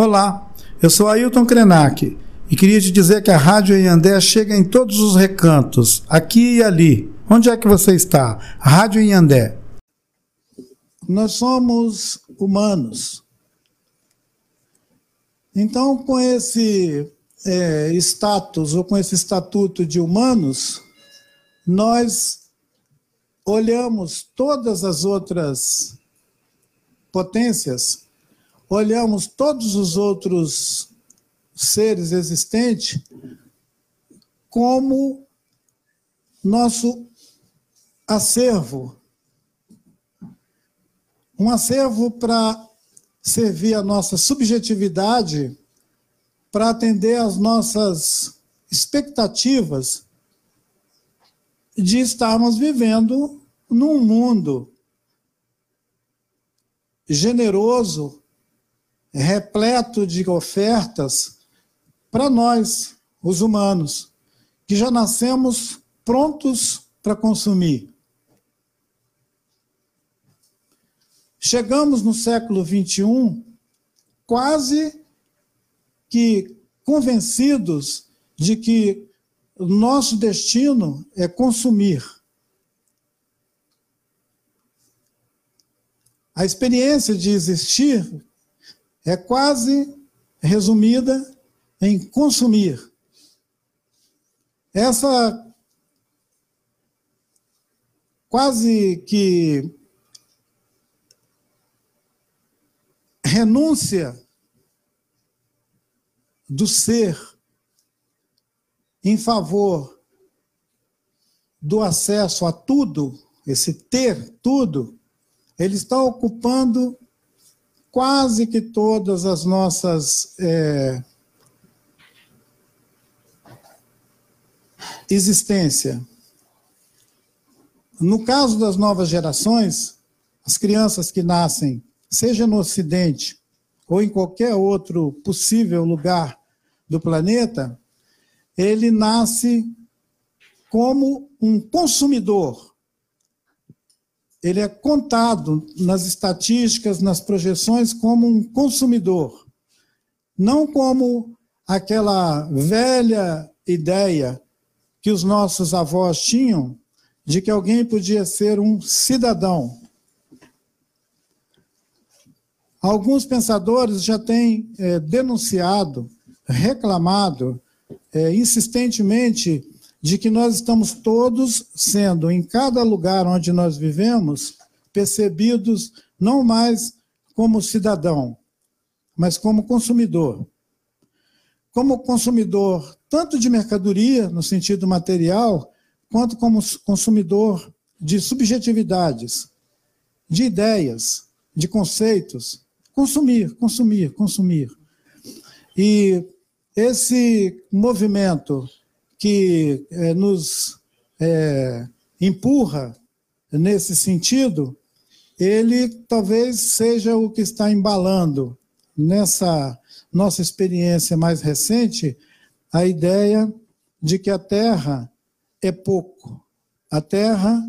Olá, eu sou Ailton Krenak e queria te dizer que a Rádio Inhandé chega em todos os recantos, aqui e ali. Onde é que você está? Rádio Inhandé. Nós somos humanos. Então, com esse é, status ou com esse estatuto de humanos, nós olhamos todas as outras potências olhamos todos os outros seres existentes como nosso acervo. Um acervo para servir a nossa subjetividade, para atender às nossas expectativas de estarmos vivendo num mundo generoso, repleto de ofertas para nós, os humanos, que já nascemos prontos para consumir. Chegamos no século XXI quase que convencidos de que nosso destino é consumir. A experiência de existir é quase resumida em consumir. Essa quase que renúncia do ser em favor do acesso a tudo, esse ter tudo, ele está ocupando quase que todas as nossas é, existência. No caso das novas gerações, as crianças que nascem, seja no Ocidente ou em qualquer outro possível lugar do planeta, ele nasce como um consumidor ele é contado nas estatísticas, nas projeções, como um consumidor, não como aquela velha ideia que os nossos avós tinham de que alguém podia ser um cidadão. Alguns pensadores já têm é, denunciado, reclamado é, insistentemente de que nós estamos todos sendo, em cada lugar onde nós vivemos, percebidos não mais como cidadão, mas como consumidor. Como consumidor tanto de mercadoria, no sentido material, quanto como consumidor de subjetividades, de ideias, de conceitos. Consumir, consumir, consumir. E esse movimento que é, nos é, empurra nesse sentido, ele talvez seja o que está embalando nessa nossa experiência mais recente a ideia de que a Terra é pouco. A Terra,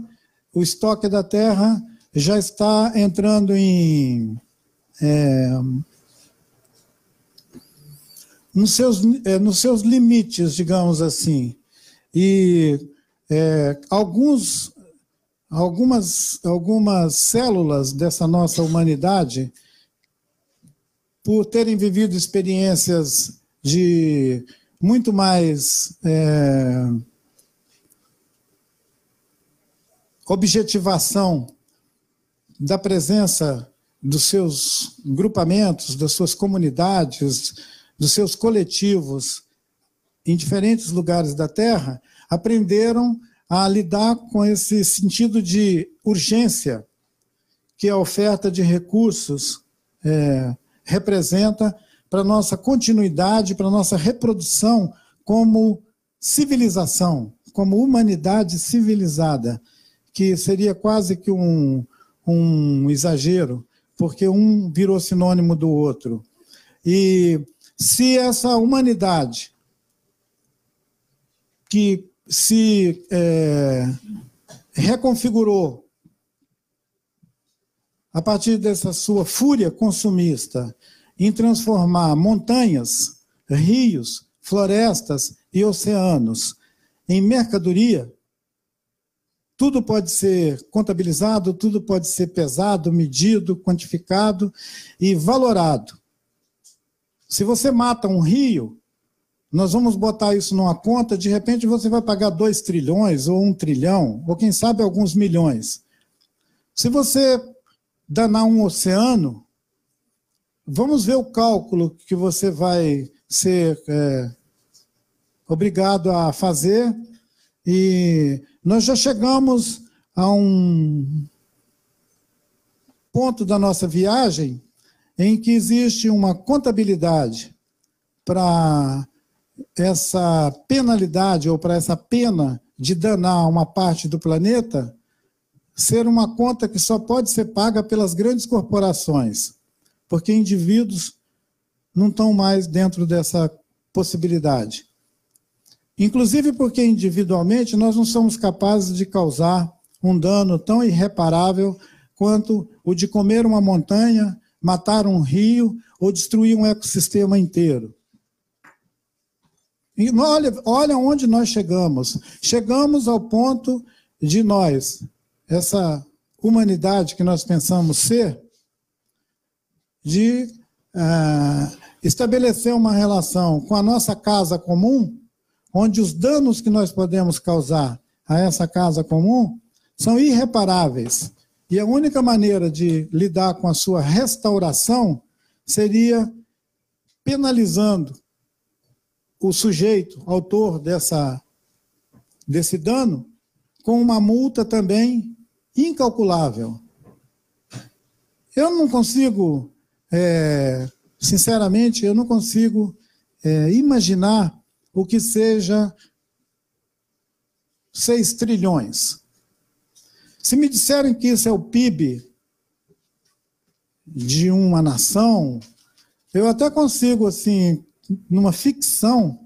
o estoque da Terra já está entrando em é, nos seus, é, nos seus limites, digamos assim. E é, alguns, algumas, algumas células dessa nossa humanidade, por terem vivido experiências de muito mais é, objetivação da presença dos seus grupamentos, das suas comunidades, dos seus coletivos em diferentes lugares da Terra, aprenderam a lidar com esse sentido de urgência que a oferta de recursos é, representa para nossa continuidade, para nossa reprodução como civilização, como humanidade civilizada, que seria quase que um, um exagero, porque um virou sinônimo do outro. E se essa humanidade que se é, reconfigurou a partir dessa sua fúria consumista em transformar montanhas, rios, florestas e oceanos em mercadoria, tudo pode ser contabilizado, tudo pode ser pesado, medido, quantificado e valorado. Se você mata um rio, nós vamos botar isso numa conta, de repente você vai pagar 2 trilhões, ou um trilhão, ou quem sabe alguns milhões. Se você danar um oceano, vamos ver o cálculo que você vai ser é, obrigado a fazer. E nós já chegamos a um ponto da nossa viagem em que existe uma contabilidade para essa penalidade ou para essa pena de danar uma parte do planeta ser uma conta que só pode ser paga pelas grandes corporações, porque indivíduos não estão mais dentro dessa possibilidade. Inclusive porque individualmente nós não somos capazes de causar um dano tão irreparável quanto o de comer uma montanha, matar um rio ou destruir um ecossistema inteiro. E olha, olha onde nós chegamos. Chegamos ao ponto de nós, essa humanidade que nós pensamos ser, de uh, estabelecer uma relação com a nossa casa comum, onde os danos que nós podemos causar a essa casa comum são irreparáveis. E a única maneira de lidar com a sua restauração seria penalizando o sujeito, autor dessa, desse dano, com uma multa também incalculável. Eu não consigo, é, sinceramente, eu não consigo é, imaginar o que seja 6 trilhões. Se me disserem que isso é o PIB de uma nação, eu até consigo, assim, numa ficção,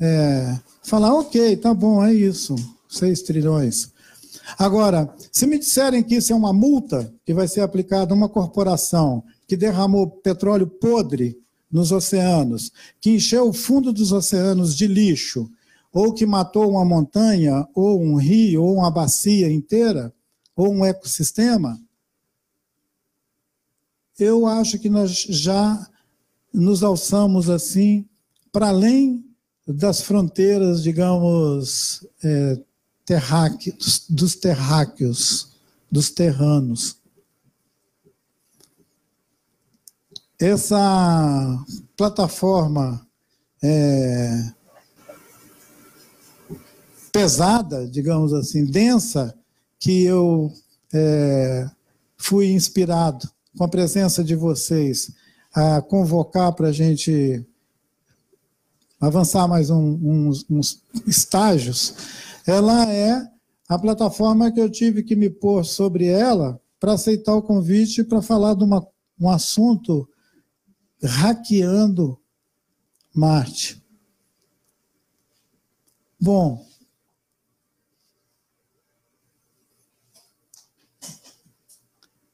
é, falar, ok, tá bom, é isso, 6 trilhões. Agora, se me disserem que isso é uma multa que vai ser aplicada a uma corporação que derramou petróleo podre nos oceanos, que encheu o fundo dos oceanos de lixo, ou que matou uma montanha, ou um rio, ou uma bacia inteira, ou um ecossistema, eu acho que nós já nos alçamos assim para além das fronteiras, digamos, é, terráqueos, dos terráqueos, dos terranos. Essa plataforma é, pesada, digamos assim, densa, que eu é, fui inspirado com a presença de vocês a convocar para a gente avançar mais um, uns, uns estágios, ela é a plataforma que eu tive que me pôr sobre ela para aceitar o convite para falar de uma, um assunto hackeando Marte. Bom,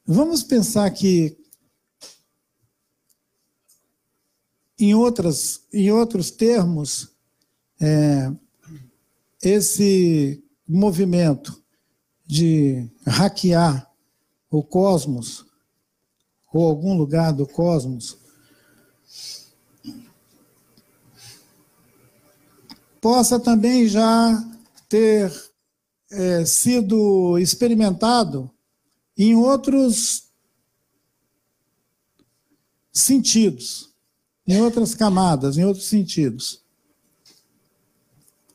vamos pensar que Em, outras, em outros termos, é, esse movimento de hackear o cosmos, ou algum lugar do cosmos, possa também já ter é, sido experimentado em outros sentidos em outras camadas, em outros sentidos,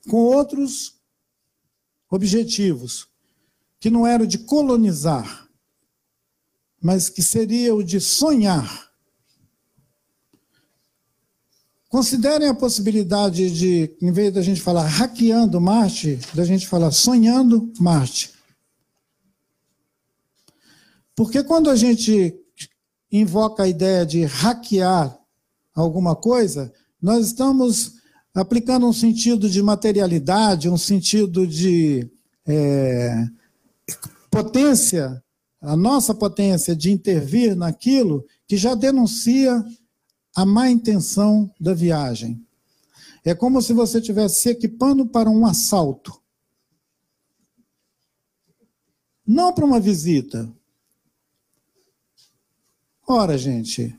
com outros objetivos, que não era o de colonizar, mas que seria o de sonhar. Considerem a possibilidade de, em vez da gente falar hackeando Marte, da gente falar sonhando Marte. Porque quando a gente invoca a ideia de hackear alguma coisa, nós estamos aplicando um sentido de materialidade, um sentido de é, potência, a nossa potência de intervir naquilo que já denuncia a má intenção da viagem. É como se você estivesse se equipando para um assalto. Não para uma visita. Ora, gente,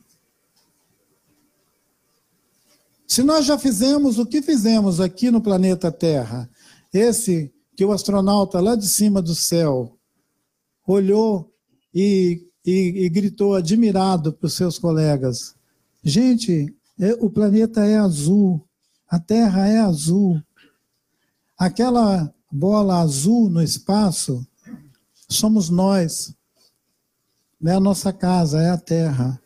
se nós já fizemos o que fizemos aqui no planeta Terra, esse que o astronauta lá de cima do céu olhou e, e, e gritou admirado para os seus colegas: Gente, é, o planeta é azul, a Terra é azul. Aquela bola azul no espaço somos nós. É a nossa casa, é a Terra.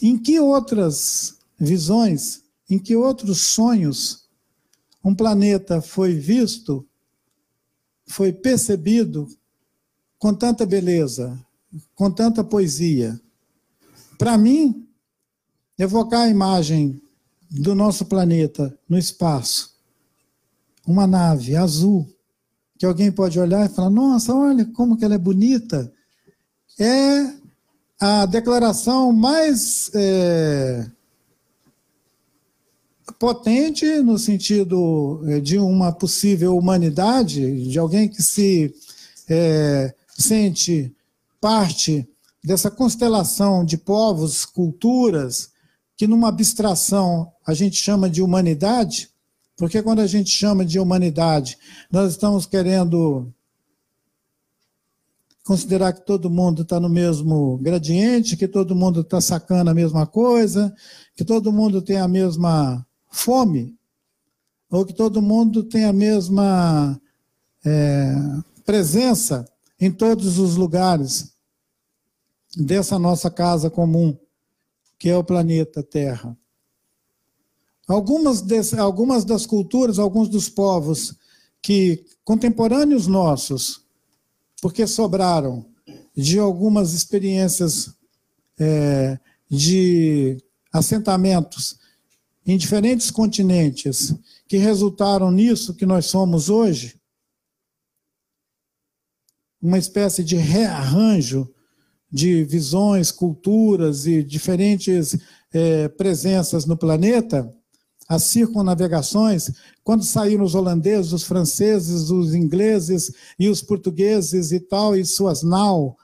Em que outras visões, em que outros sonhos um planeta foi visto, foi percebido com tanta beleza, com tanta poesia? Para mim, evocar a imagem do nosso planeta no espaço, uma nave azul, que alguém pode olhar e falar: nossa, olha como que ela é bonita, é a declaração mais é, potente no sentido é, de uma possível humanidade, de alguém que se é, sente parte dessa constelação de povos, culturas, que numa abstração a gente chama de humanidade, porque quando a gente chama de humanidade, nós estamos querendo considerar que todo mundo está no mesmo gradiente, que todo mundo está sacando a mesma coisa, que todo mundo tem a mesma fome, ou que todo mundo tem a mesma é, presença em todos os lugares dessa nossa casa comum, que é o planeta Terra. Algumas, algumas das culturas, alguns dos povos que contemporâneos nossos, porque sobraram de algumas experiências é, de assentamentos em diferentes continentes que resultaram nisso que nós somos hoje, uma espécie de rearranjo de visões, culturas e diferentes é, presenças no planeta, as circunnavegações, quando saíram os holandeses, os franceses, os ingleses e os portugueses e tal, e suas nau,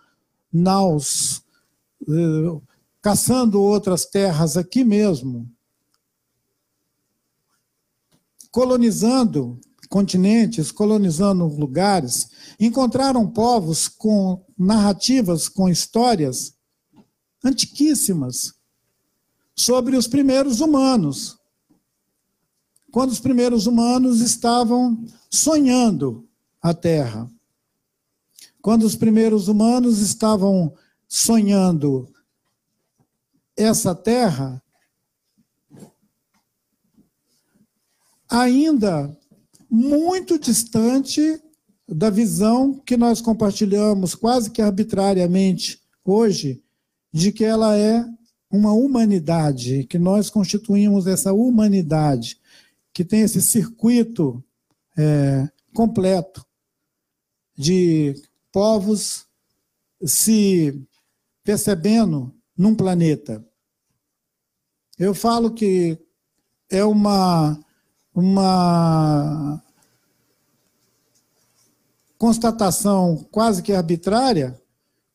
naus, eh, caçando outras terras aqui mesmo, colonizando continentes, colonizando lugares, encontraram povos com narrativas, com histórias antiquíssimas sobre os primeiros humanos. Quando os primeiros humanos estavam sonhando a Terra. Quando os primeiros humanos estavam sonhando essa Terra, ainda muito distante da visão que nós compartilhamos quase que arbitrariamente hoje, de que ela é uma humanidade, que nós constituímos essa humanidade, que tem esse circuito é, completo de povos se percebendo num planeta. Eu falo que é uma uma constatação quase que arbitrária,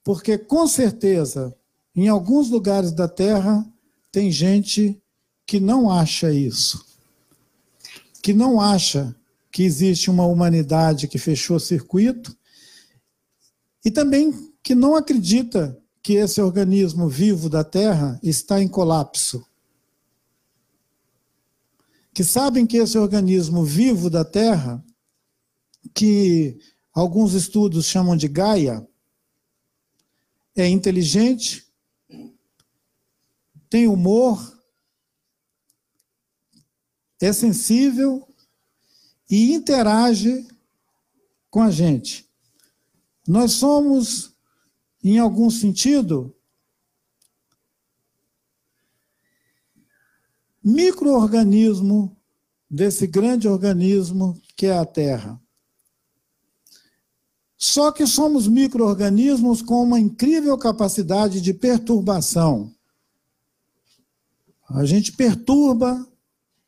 porque com certeza, em alguns lugares da Terra, tem gente que não acha isso. Que não acha que existe uma humanidade que fechou circuito e também que não acredita que esse organismo vivo da Terra está em colapso. Que sabem que esse organismo vivo da Terra, que alguns estudos chamam de Gaia, é inteligente, tem humor, é sensível e interage com a gente. Nós somos, em algum sentido, microorganismo desse grande organismo que é a Terra. Só que somos microorganismos com uma incrível capacidade de perturbação. a gente perturba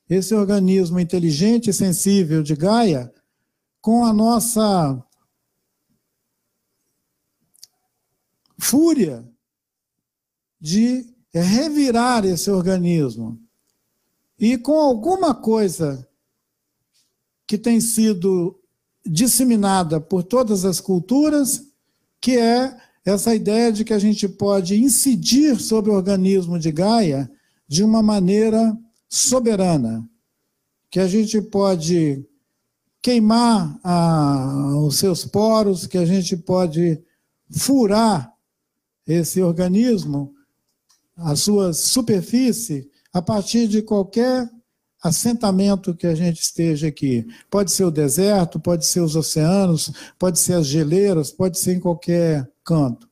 esse organismo inteligente e sensível de Gaia com a nossa fúria de revirar esse organismo. E com alguma coisa que tem sido disseminada por todas as culturas, que é essa ideia de que a gente pode incidir sobre o organismo de Gaia de uma maneira soberana, que a gente pode queimar a, os seus poros, que a gente pode furar esse organismo, a sua superfície, a partir de qualquer assentamento que a gente esteja aqui. Pode ser o deserto, pode ser os oceanos, pode ser as geleiras, pode ser em qualquer canto.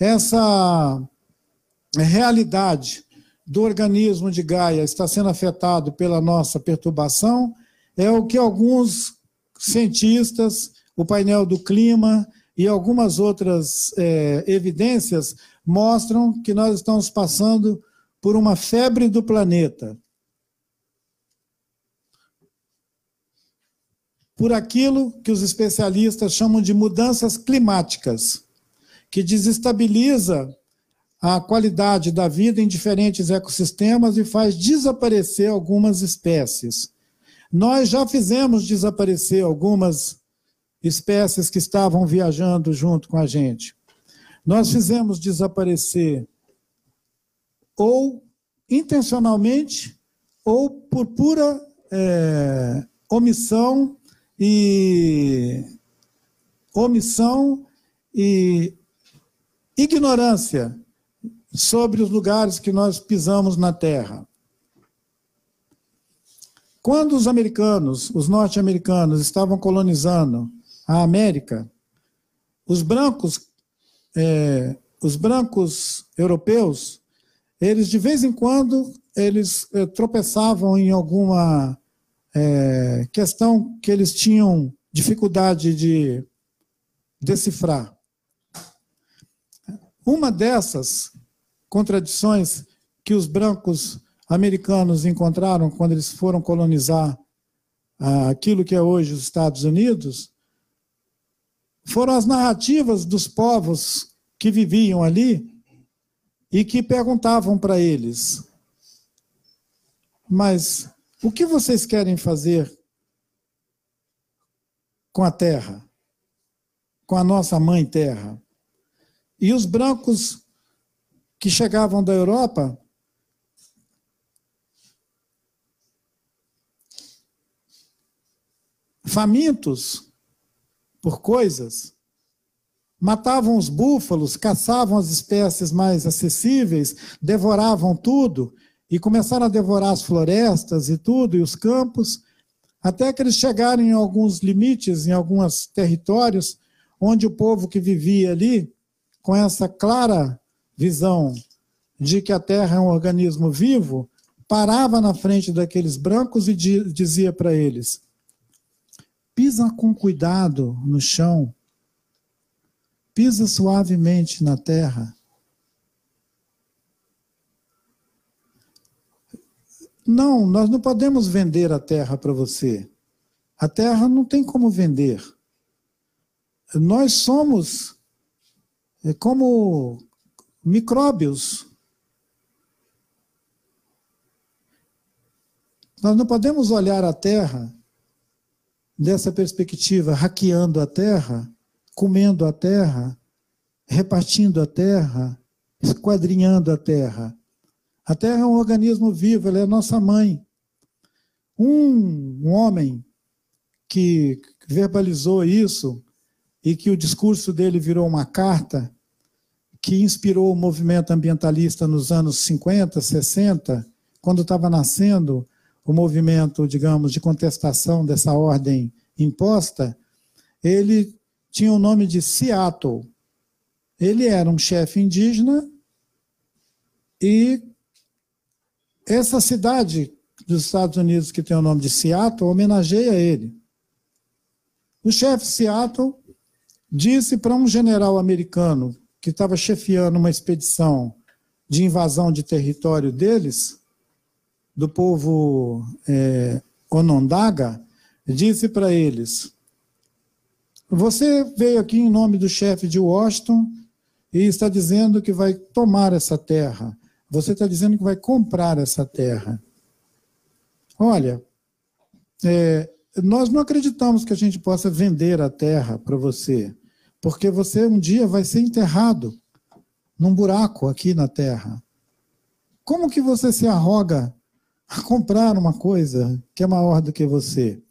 Essa realidade do organismo de Gaia está sendo afetado pela nossa perturbação é o que alguns cientistas, o painel do clima e algumas outras é, evidências mostram que nós estamos passando por uma febre do planeta. por aquilo que os especialistas chamam de mudanças climáticas, que desestabiliza a qualidade da vida em diferentes ecossistemas e faz desaparecer algumas espécies. Nós já fizemos desaparecer algumas espécies que estavam viajando junto com a gente. Nós fizemos desaparecer ou intencionalmente ou por pura é, omissão e omissão e ignorância sobre os lugares que nós pisamos na terra. Quando os americanos, os norte-americanos, estavam colonizando a América, os brancos, é, os brancos europeus, eles de vez em quando eles é, tropeçavam em alguma é, questão que eles tinham dificuldade de decifrar. Uma dessas contradições que os brancos americanos encontraram quando eles foram colonizar ah, aquilo que é hoje os Estados Unidos foram as narrativas dos povos que viviam ali e que perguntavam para eles: Mas o que vocês querem fazer com a terra? Com a nossa mãe terra? E os brancos que chegavam da Europa famintos por coisas, matavam os búfalos, caçavam as espécies mais acessíveis, devoravam tudo e começaram a devorar as florestas e tudo, e os campos, até que eles chegaram em alguns limites, em alguns territórios, onde o povo que vivia ali, com essa clara visão de que a Terra é um organismo vivo, parava na frente daqueles brancos e dizia para eles: pisa com cuidado no chão, pisa suavemente na terra Não, nós não podemos vender a terra para você. A terra não tem como vender. Nós somos é como micróbios. Nós não podemos olhar a terra dessa perspectiva, hackeando a terra, comendo a terra, repartindo a terra, esquadrinhando a terra. A Terra é um organismo vivo, ela é nossa mãe. Um, um homem que verbalizou isso e que o discurso dele virou uma carta que inspirou o movimento ambientalista nos anos 50, 60, quando estava nascendo o movimento, digamos, de contestação dessa ordem imposta, ele tinha o nome de Seattle. Ele era um chefe indígena e essa cidade dos Estados Unidos, que tem o nome de Seattle, homenageia ele. O chefe Seattle disse para um general americano que estava chefiando uma expedição de invasão de território deles, do povo é, Onondaga, disse para eles: Você veio aqui em nome do chefe de Washington e está dizendo que vai tomar essa terra. Você está dizendo que vai comprar essa terra. Olha, é, nós não acreditamos que a gente possa vender a terra para você, porque você um dia vai ser enterrado num buraco aqui na terra. Como que você se arroga a comprar uma coisa que é maior do que você?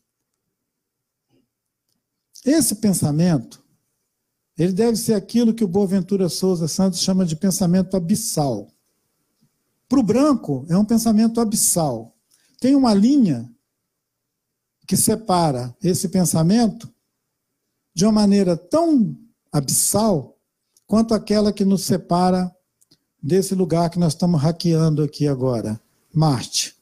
Esse pensamento, ele deve ser aquilo que o Boaventura Souza Santos chama de pensamento abissal. Para o branco, é um pensamento abissal. Tem uma linha que separa esse pensamento de uma maneira tão abissal quanto aquela que nos separa desse lugar que nós estamos hackeando aqui agora, Marte.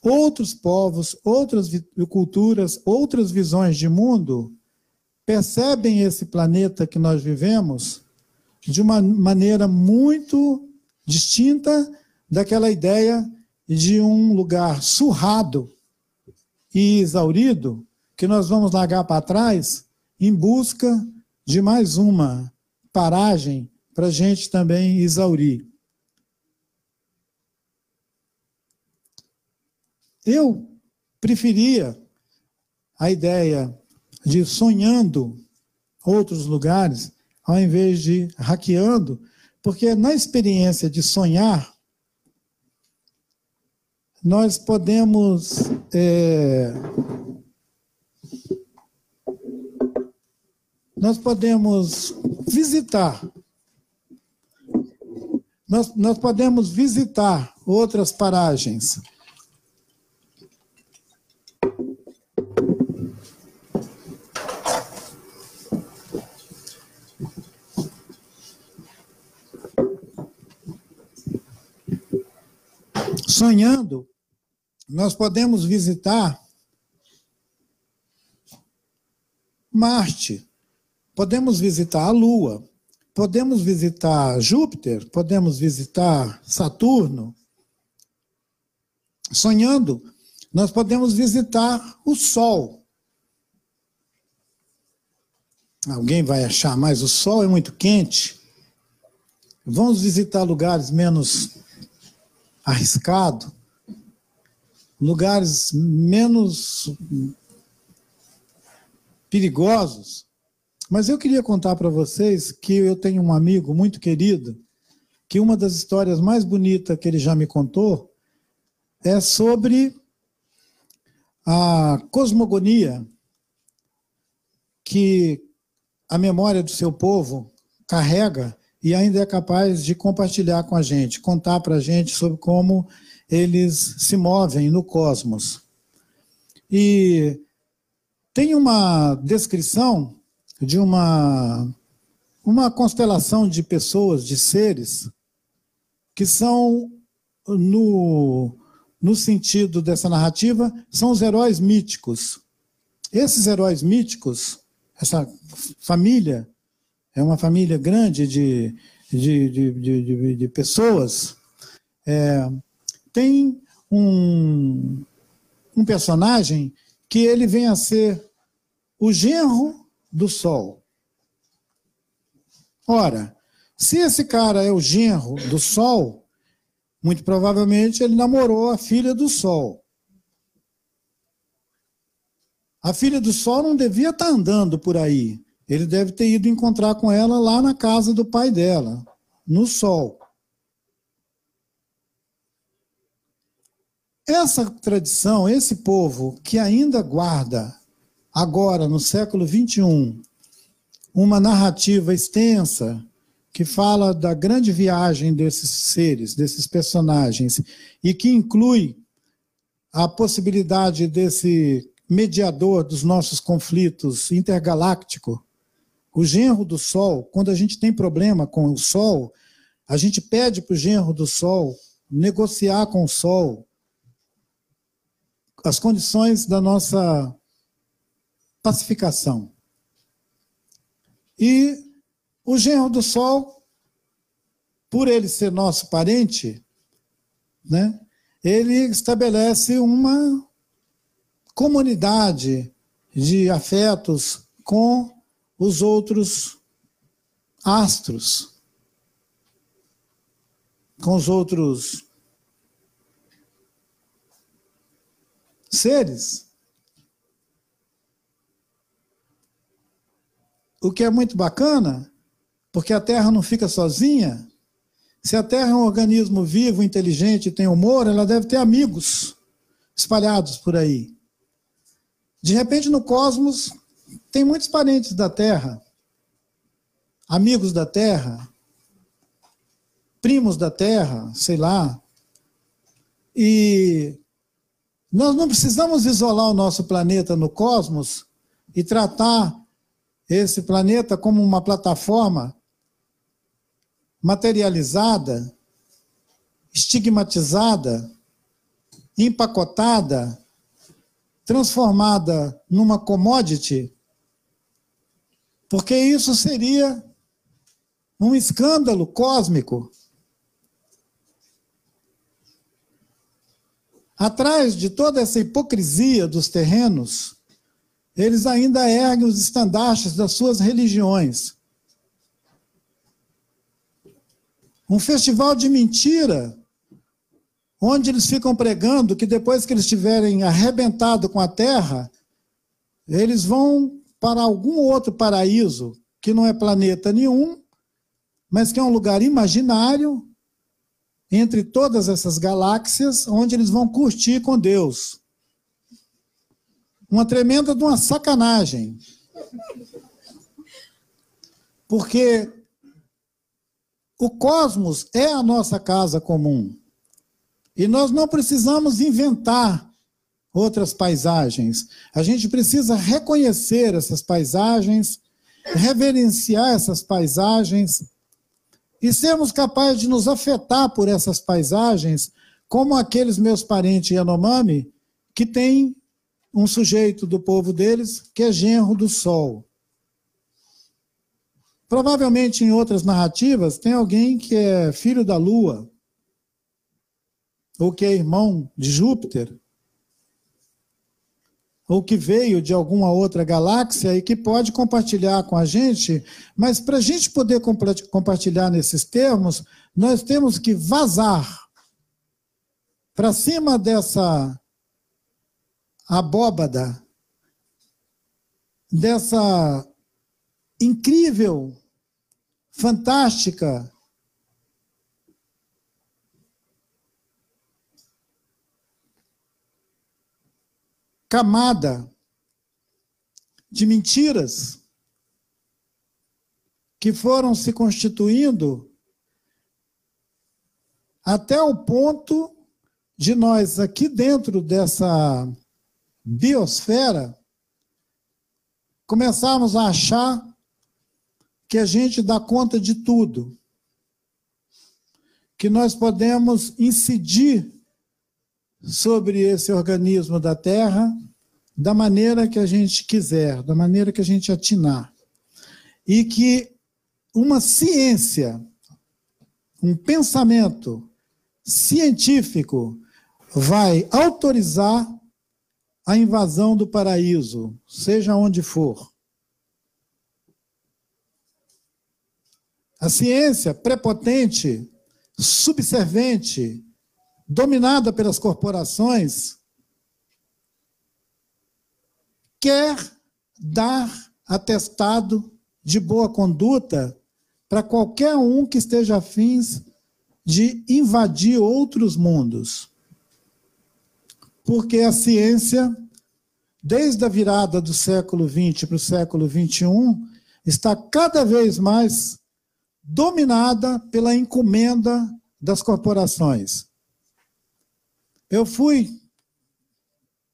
Outros povos, outras culturas, outras visões de mundo percebem esse planeta que nós vivemos de uma maneira muito distinta daquela ideia de um lugar surrado e exaurido que nós vamos largar para trás em busca de mais uma paragem para a gente também exaurir. Eu preferia a ideia de sonhando outros lugares, ao invés de hackeando, porque na experiência de sonhar, nós podemos é, nós podemos visitar. Nós, nós podemos visitar outras paragens. Sonhando, nós podemos visitar Marte, podemos visitar a Lua, podemos visitar Júpiter, podemos visitar Saturno. Sonhando, nós podemos visitar o Sol. Alguém vai achar, mas o Sol é muito quente. Vamos visitar lugares menos arriscados, lugares menos perigosos. Mas eu queria contar para vocês que eu tenho um amigo muito querido, que uma das histórias mais bonitas que ele já me contou é sobre a cosmogonia que a memória do seu povo carrega e ainda é capaz de compartilhar com a gente, contar para a gente sobre como eles se movem no cosmos. E tem uma descrição de uma, uma constelação de pessoas, de seres, que são, no, no sentido dessa narrativa, são os heróis míticos. Esses heróis míticos, essa família, é uma família grande de, de, de, de, de pessoas, é, tem um, um personagem que ele vem a ser o genro do Sol. Ora, se esse cara é o genro do Sol, muito provavelmente ele namorou a filha do Sol. A filha do Sol não devia estar andando por aí. Ele deve ter ido encontrar com ela lá na casa do pai dela, no Sol. Essa tradição, esse povo que ainda guarda agora, no século XXI, uma narrativa extensa que fala da grande viagem desses seres, desses personagens, e que inclui a possibilidade desse mediador dos nossos conflitos intergaláctico, o genro do Sol. Quando a gente tem problema com o Sol, a gente pede para o genro do Sol negociar com o Sol as condições da nossa pacificação. E o genro do Sol por ele ser nosso parente, né, ele estabelece uma comunidade de afetos com os outros astros, com os outros seres. O que é muito bacana, porque a Terra não fica sozinha. Se a Terra é um organismo vivo, inteligente, tem humor, ela deve ter amigos espalhados por aí. De repente, no cosmos, tem muitos parentes da Terra, amigos da Terra, primos da Terra, sei lá. E nós não precisamos isolar o nosso planeta no cosmos e tratar esse planeta como uma plataforma materializada, estigmatizada, empacotada, transformada numa commodity, porque isso seria um escândalo cósmico. Atrás de toda essa hipocrisia dos terrenos, eles ainda erguem os estandartes das suas religiões. Um festival de mentira, onde eles ficam pregando que depois que eles estiverem arrebentado com a terra, eles vão para algum outro paraíso, que não é planeta nenhum, mas que é um lugar imaginário, entre todas essas galáxias, onde eles vão curtir com Deus. Uma tremenda de uma sacanagem. Porque o cosmos é a nossa casa comum. E nós não precisamos inventar outras paisagens. A gente precisa reconhecer essas paisagens, reverenciar essas paisagens e sermos capazes de nos afetar por essas paisagens, como aqueles meus parentes Yanomami, que tem um sujeito do povo deles que é genro do sol. Provavelmente em outras narrativas tem alguém que é filho da lua, ou que é irmão de Júpiter, ou que veio de alguma outra galáxia e que pode compartilhar com a gente, mas para a gente poder compartilhar nesses termos, nós temos que vazar para cima dessa abóbada, dessa incrível, fantástica camada de mentiras que foram se constituindo até o ponto de nós, aqui dentro dessa biosfera, começarmos a achar que a gente dá conta de tudo, que nós podemos incidir sobre esse organismo da Terra da maneira que a gente quiser, da maneira que a gente atinar. E que uma ciência, um pensamento científico vai autorizar a invasão do paraíso, seja onde for. A ciência prepotente, subservente, dominada pelas corporações, quer dar atestado de boa conduta para qualquer um que esteja afins de invadir outros mundos. Porque a ciência, desde a virada do século XX para o século XXI, está cada vez mais dominada pela encomenda das corporações. Eu fui,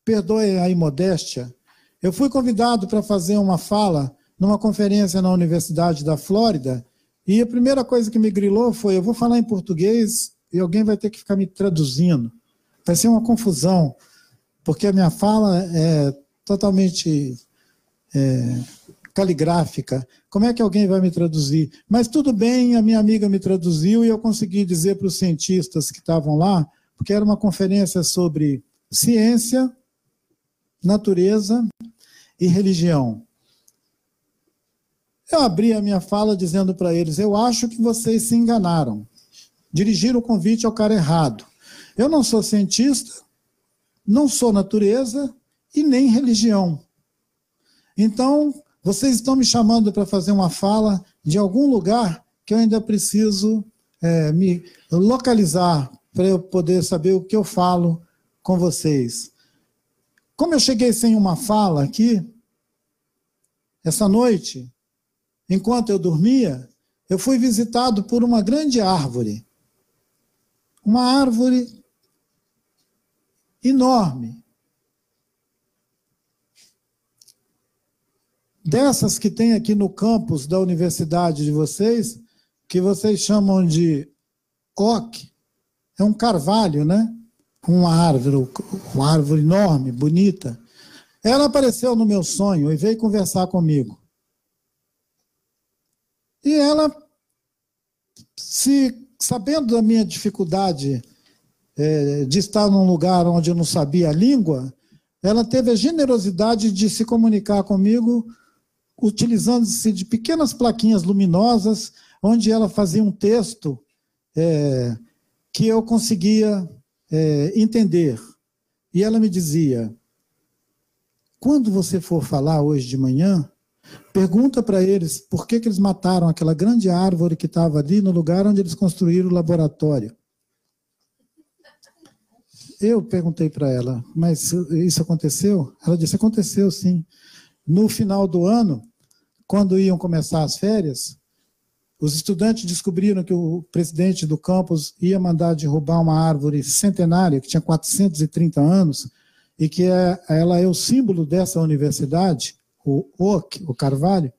perdoe a imodéstia, eu fui convidado para fazer uma fala numa conferência na Universidade da Flórida, e a primeira coisa que me grilou foi: eu vou falar em português e alguém vai ter que ficar me traduzindo. Vai ser uma confusão, porque a minha fala é totalmente é, caligráfica. Como é que alguém vai me traduzir? Mas tudo bem, a minha amiga me traduziu e eu consegui dizer para os cientistas que estavam lá, porque era uma conferência sobre ciência, natureza e religião. Eu abri a minha fala dizendo para eles: eu acho que vocês se enganaram. Dirigiram o convite ao cara errado. Eu não sou cientista, não sou natureza e nem religião. Então, vocês estão me chamando para fazer uma fala de algum lugar que eu ainda preciso é, me localizar para eu poder saber o que eu falo com vocês. Como eu cheguei sem uma fala aqui, essa noite, enquanto eu dormia, eu fui visitado por uma grande árvore. Uma árvore enorme. Dessas que tem aqui no campus da universidade de vocês, que vocês chamam de oak, é um carvalho, né? Uma árvore, uma árvore enorme, bonita. Ela apareceu no meu sonho e veio conversar comigo. E ela, se sabendo da minha dificuldade é, de estar num lugar onde eu não sabia a língua, ela teve a generosidade de se comunicar comigo utilizando-se de pequenas plaquinhas luminosas, onde ela fazia um texto é, que eu conseguia é, entender. E ela me dizia: quando você for falar hoje de manhã, pergunta para eles por que, que eles mataram aquela grande árvore que estava ali no lugar onde eles construíram o laboratório. Eu perguntei para ela, mas isso aconteceu? Ela disse: aconteceu sim. No final do ano, quando iam começar as férias, os estudantes descobriram que o presidente do campus ia mandar derrubar uma árvore centenária, que tinha 430 anos, e que é, ela é o símbolo dessa universidade, o oak, o carvalho.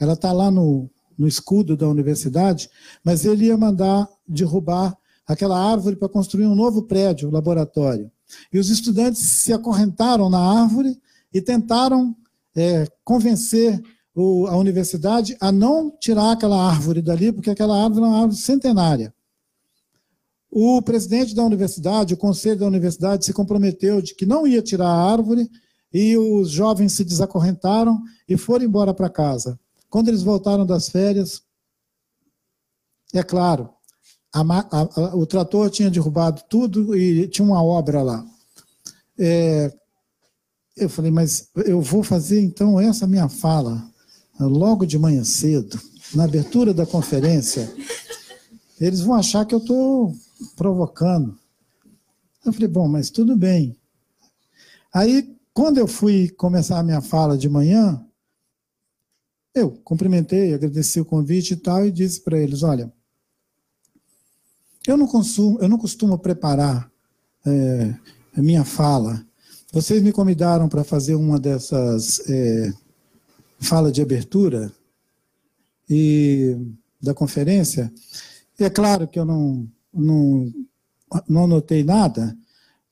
Ela está lá no, no escudo da universidade, mas ele ia mandar derrubar aquela árvore para construir um novo prédio, laboratório. E os estudantes se acorrentaram na árvore e tentaram é, convencer o, a universidade a não tirar aquela árvore dali, porque aquela árvore é uma árvore centenária. O presidente da universidade, o conselho da universidade se comprometeu de que não ia tirar a árvore e os jovens se desacorrentaram e foram embora para casa. Quando eles voltaram das férias, é claro, a, a, o trator tinha derrubado tudo e tinha uma obra lá. É, eu falei, mas eu vou fazer então essa minha fala logo de manhã cedo, na abertura da conferência, eles vão achar que eu estou provocando. Eu falei, bom, mas tudo bem. Aí, quando eu fui começar a minha fala de manhã, eu cumprimentei, agradeci o convite e tal, e disse para eles: olha, eu não, consumo, eu não costumo preparar é, a minha fala. Vocês me convidaram para fazer uma dessas. É, fala de abertura e da conferência. E é claro que eu não, não, não anotei nada,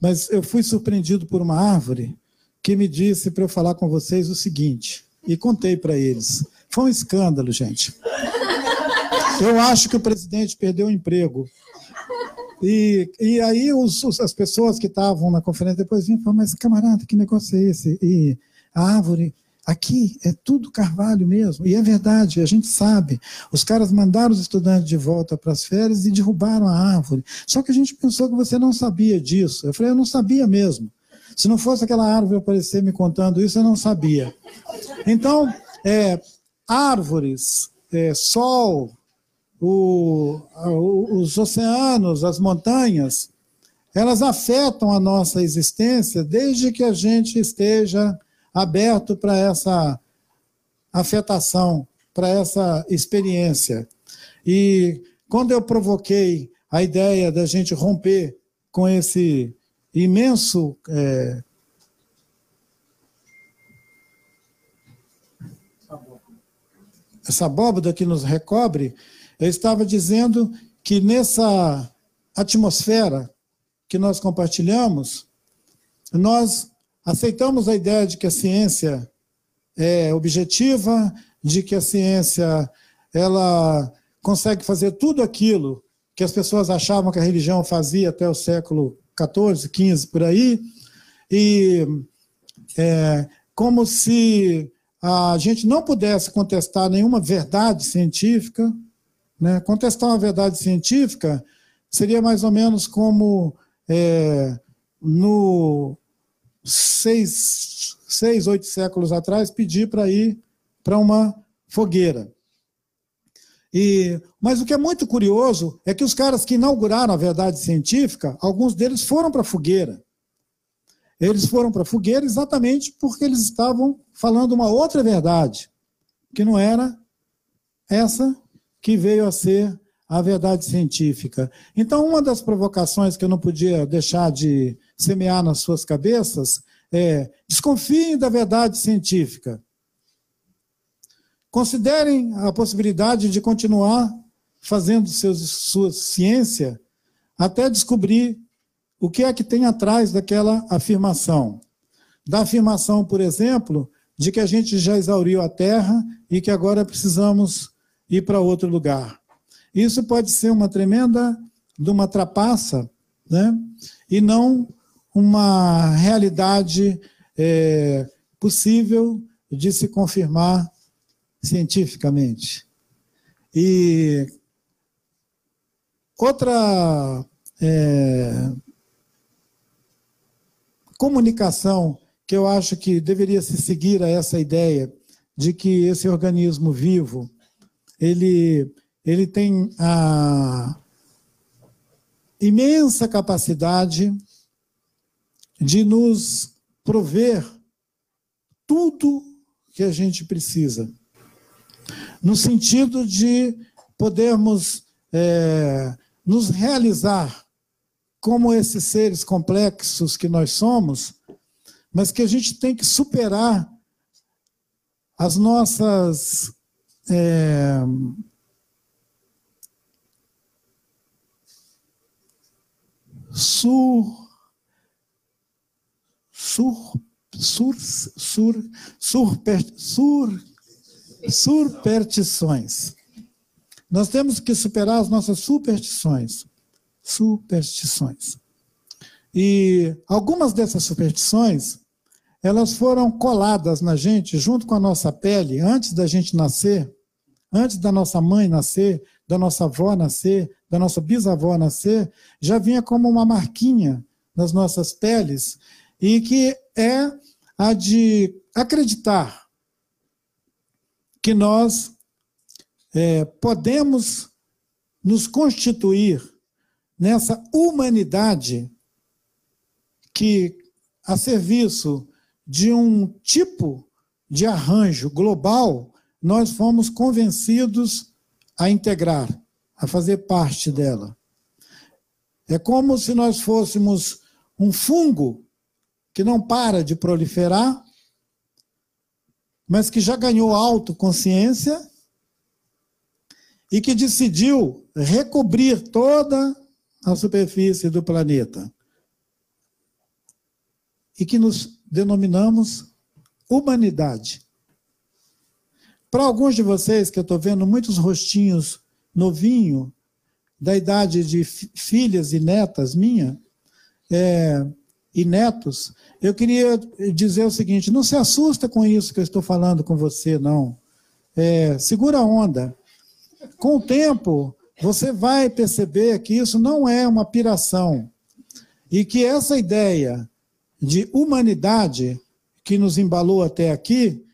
mas eu fui surpreendido por uma árvore que me disse para eu falar com vocês o seguinte, e contei para eles. Foi um escândalo, gente. Eu acho que o presidente perdeu o emprego. E, e aí os, as pessoas que estavam na conferência depois vinham e falaram, mas camarada, que negócio é esse? E a árvore Aqui é tudo carvalho mesmo, e é verdade, a gente sabe. Os caras mandaram os estudantes de volta para as férias e derrubaram a árvore. Só que a gente pensou que você não sabia disso. Eu falei, eu não sabia mesmo. Se não fosse aquela árvore aparecer me contando isso, eu não sabia. Então, é, árvores, é, sol, o, os oceanos, as montanhas, elas afetam a nossa existência desde que a gente esteja aberto para essa afetação, para essa experiência. E quando eu provoquei a ideia da gente romper com esse imenso é, essa abóbada que nos recobre, eu estava dizendo que nessa atmosfera que nós compartilhamos, nós aceitamos a ideia de que a ciência é objetiva, de que a ciência ela consegue fazer tudo aquilo que as pessoas achavam que a religião fazia até o século XIV, XV, por aí, e é, como se a gente não pudesse contestar nenhuma verdade científica. Né? Contestar uma verdade científica seria mais ou menos como é, no seis, seis, oito séculos atrás pedir para ir para uma fogueira. E, mas o que é muito curioso é que os caras que inauguraram a verdade científica, alguns deles foram para a fogueira. Eles foram para a fogueira exatamente porque eles estavam falando uma outra verdade, que não era essa que veio a ser a verdade científica. Então, uma das provocações que eu não podia deixar de semear nas suas cabeças é: desconfiem da verdade científica. Considerem a possibilidade de continuar fazendo seus, sua ciência até descobrir o que é que tem atrás daquela afirmação. Da afirmação, por exemplo, de que a gente já exauriu a Terra e que agora precisamos ir para outro lugar. Isso pode ser uma tremenda de uma trapaça, né? e não uma realidade é, possível de se confirmar cientificamente. E outra é, comunicação que eu acho que deveria se seguir a essa ideia de que esse organismo vivo ele, ele tem a imensa capacidade de nos prover tudo que a gente precisa no sentido de podermos é, nos realizar como esses seres complexos que nós somos, mas que a gente tem que superar as nossas é, sur, sur, sur, sur, sur, sur Superstições. Nós temos que superar as nossas superstições. Superstições. E algumas dessas superstições, elas foram coladas na gente, junto com a nossa pele, antes da gente nascer, antes da nossa mãe nascer, da nossa avó nascer, da nossa bisavó nascer, já vinha como uma marquinha nas nossas peles, e que é a de acreditar que nós é, podemos nos constituir nessa humanidade que, a serviço de um tipo de arranjo global, nós fomos convencidos a integrar, a fazer parte dela. É como se nós fôssemos um fungo que não para de proliferar mas que já ganhou autoconsciência e que decidiu recobrir toda a superfície do planeta. E que nos denominamos humanidade. Para alguns de vocês, que eu estou vendo muitos rostinhos novinho, da idade de filhas e netas minha, é, e netos, eu queria dizer o seguinte: não se assusta com isso que eu estou falando com você, não. É, segura a onda. Com o tempo, você vai perceber que isso não é uma piração e que essa ideia de humanidade que nos embalou até aqui,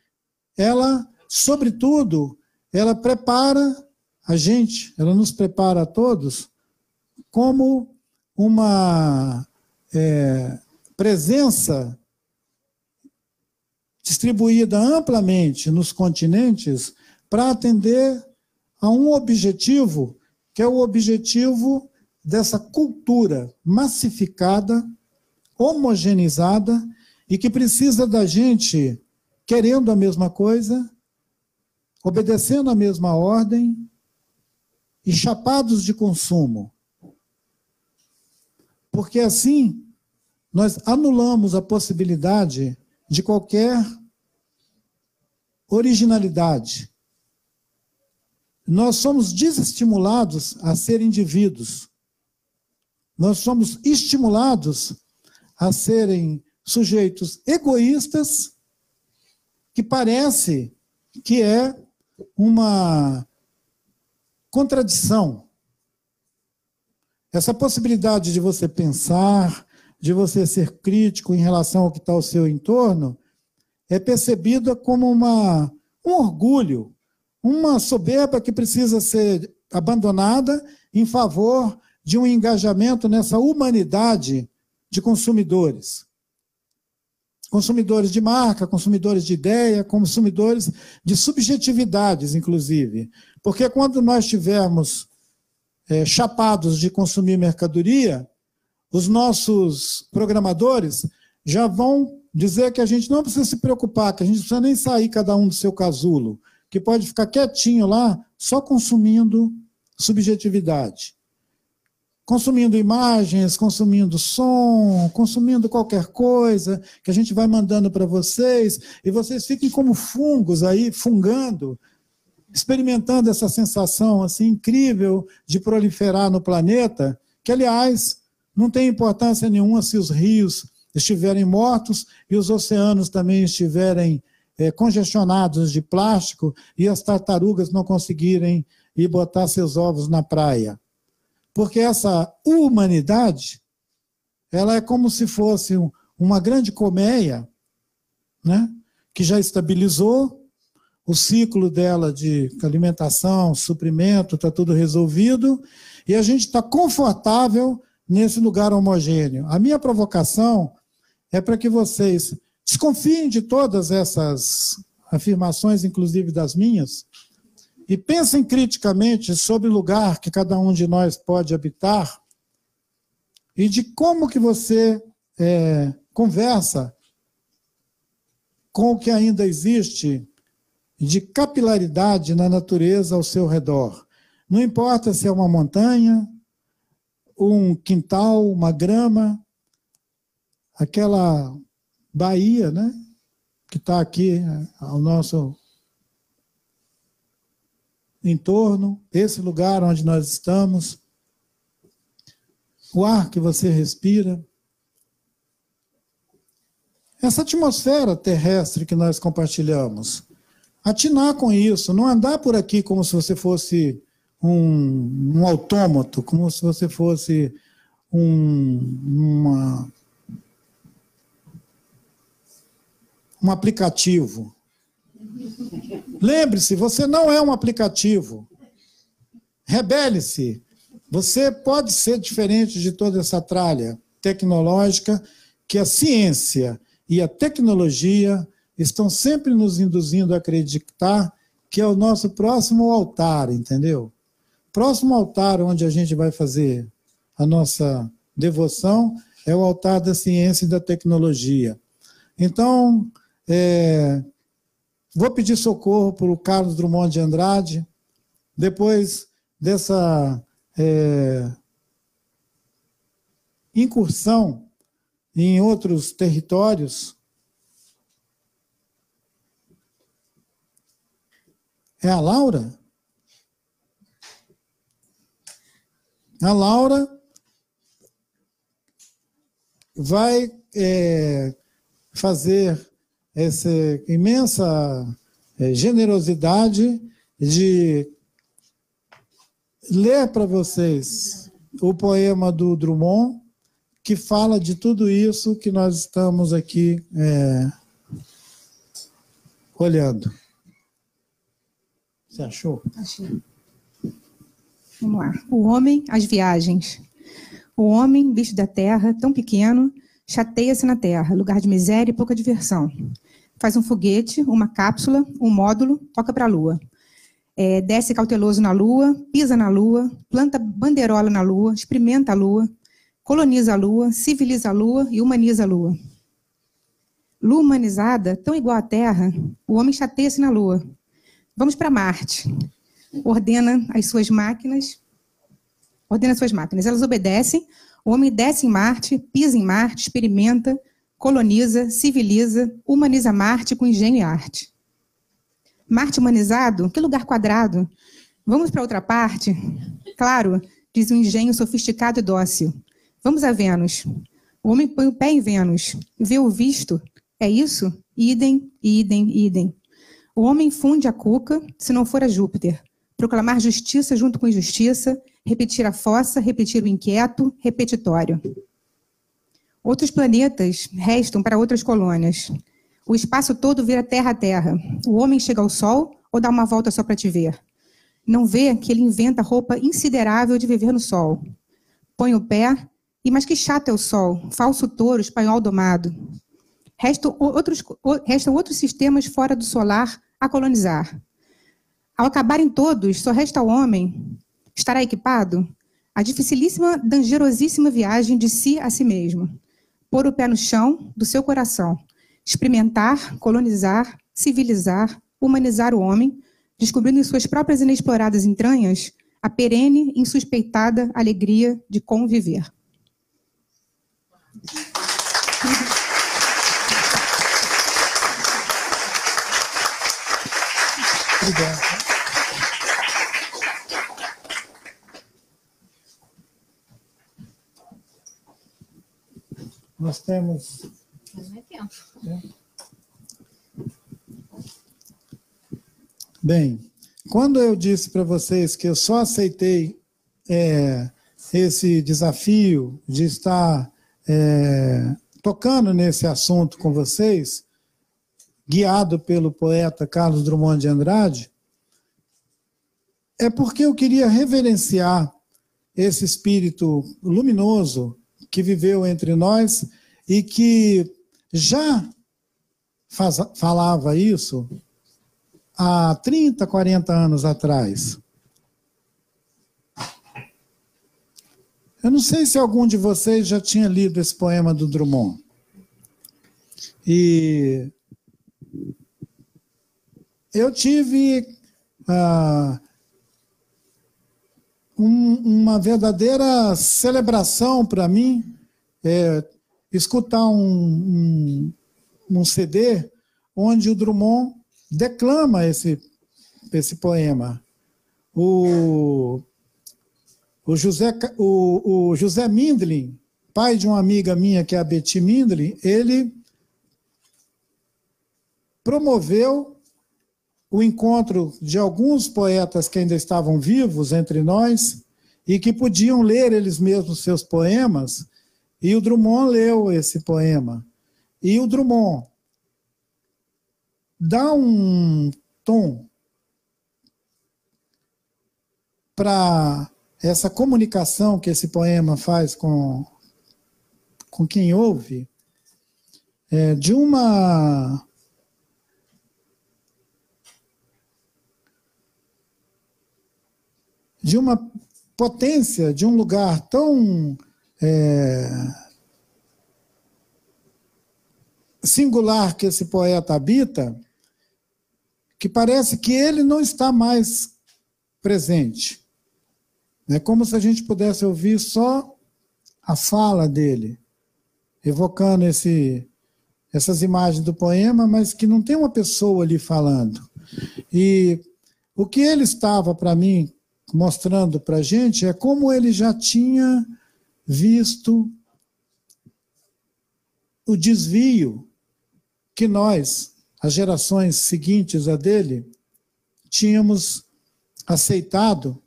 ela, sobretudo, ela prepara a gente, ela nos prepara a todos como uma é, presença distribuída amplamente nos continentes para atender a um objetivo, que é o objetivo dessa cultura massificada, homogeneizada e que precisa da gente querendo a mesma coisa, obedecendo a mesma ordem e chapados de consumo. Porque assim nós anulamos a possibilidade de qualquer originalidade. Nós somos desestimulados a ser indivíduos. Nós somos estimulados a serem sujeitos egoístas, que parece que é uma contradição. Essa possibilidade de você pensar, de você ser crítico em relação ao que está ao seu entorno, é percebida como uma, um orgulho, uma soberba que precisa ser abandonada em favor de um engajamento nessa humanidade de consumidores. Consumidores de marca, consumidores de ideia, consumidores de subjetividades, inclusive. Porque quando nós tivermos é, chapados de consumir mercadoria, os nossos programadores já vão dizer que a gente não precisa se preocupar, que a gente não precisa nem sair cada um do seu casulo, que pode ficar quietinho lá, só consumindo subjetividade. Consumindo imagens, consumindo som, consumindo qualquer coisa que a gente vai mandando para vocês, e vocês fiquem como fungos aí, fungando, experimentando essa sensação assim incrível de proliferar no planeta, que aliás não tem importância nenhuma se os rios estiverem mortos e os oceanos também estiverem é, congestionados de plástico e as tartarugas não conseguirem ir botar seus ovos na praia. Porque essa humanidade, ela é como se fosse um, uma grande colmeia, né, que já estabilizou o ciclo dela de alimentação, suprimento, está tudo resolvido, e a gente está confortável nesse lugar homogêneo. A minha provocação é para que vocês desconfiem de todas essas afirmações, inclusive das minhas, e pensem criticamente sobre o lugar que cada um de nós pode habitar e de como que você é, conversa com o que ainda existe de capilaridade na natureza ao seu redor. Não importa se é uma montanha, um quintal, uma grama, aquela baía, né? Que está aqui é, ao nosso entorno, esse lugar onde nós estamos, o ar que você respira, essa atmosfera terrestre que nós compartilhamos. Atinar com isso, não andar por aqui como se você fosse um, um autômato, como se você fosse um, uma, um aplicativo. Lembre-se, você não é um aplicativo. Rebele-se. Você pode ser diferente de toda essa tralha tecnológica que a ciência e a tecnologia estão sempre nos induzindo a acreditar que é o nosso próximo altar, entendeu? Próximo altar onde a gente vai fazer a nossa devoção é o altar da ciência e da tecnologia. Então, é, vou pedir socorro para o Carlos Drummond de Andrade, depois dessa é, incursão em outros territórios. É a Laura? A Laura vai é, fazer essa imensa é, generosidade de ler para vocês o poema do Drummond, que fala de tudo isso que nós estamos aqui é, olhando. Você achou? Achei. Vamos lá. O homem, as viagens. O homem, bicho da terra, tão pequeno, chateia-se na terra, lugar de miséria e pouca diversão. Faz um foguete, uma cápsula, um módulo, toca para a lua. É, desce cauteloso na lua, pisa na lua, planta bandeirola na lua, experimenta a lua, coloniza a lua, civiliza a lua e humaniza a lua. Lua humanizada, tão igual à Terra, o homem chateia-se na lua. Vamos para Marte ordena as suas máquinas, ordena as suas máquinas. Elas obedecem, o homem desce em Marte, pisa em Marte, experimenta, coloniza, civiliza, humaniza Marte com engenho e arte. Marte humanizado? Que lugar quadrado? Vamos para outra parte? Claro, diz um engenho sofisticado e dócil. Vamos a Vênus. O homem põe o pé em Vênus, vê o visto. É isso? Idem, idem, idem. O homem funde a cuca, se não for a Júpiter. Proclamar justiça junto com injustiça, repetir a fossa, repetir o inquieto, repetitório. Outros planetas restam para outras colônias. O espaço todo vira terra a terra. O homem chega ao sol ou dá uma volta só para te ver. Não vê que ele inventa roupa insiderável de viver no sol. Põe o pé, e mas que chato é o sol, falso touro, espanhol domado. Restam outros, restam outros sistemas fora do solar a colonizar. Ao acabarem todos, só resta o homem. Estará equipado? A dificilíssima, dangerosíssima viagem de si a si mesmo. Pôr o pé no chão do seu coração. Experimentar, colonizar, civilizar, humanizar o homem, descobrindo em suas próprias inexploradas entranhas a perene, insuspeitada alegria de conviver. Obrigado. Nós temos. Bem, quando eu disse para vocês que eu só aceitei é, esse desafio de estar é, tocando nesse assunto com vocês, guiado pelo poeta Carlos Drummond de Andrade, é porque eu queria reverenciar esse espírito luminoso que viveu entre nós e que já faz, falava isso há 30, 40 anos atrás. Eu não sei se algum de vocês já tinha lido esse poema do Drummond. E eu tive ah, um, uma verdadeira celebração para mim é, escutar um, um, um, CD onde o Drummond declama esse, esse poema. O, o, José, o, o José Mindlin, pai de uma amiga minha que é a Betty Mindlin, ele promoveu o encontro de alguns poetas que ainda estavam vivos entre nós e que podiam ler eles mesmos seus poemas, e o Drummond leu esse poema. E o Drummond dá um tom para essa comunicação que esse poema faz com, com quem ouve, é, de uma de uma potência, de um lugar tão é, singular que esse poeta habita, que parece que ele não está mais presente. É como se a gente pudesse ouvir só a fala dele, evocando esse, essas imagens do poema, mas que não tem uma pessoa ali falando. E o que ele estava, para mim, mostrando para a gente é como ele já tinha visto o desvio que nós, as gerações seguintes a dele, tínhamos aceitado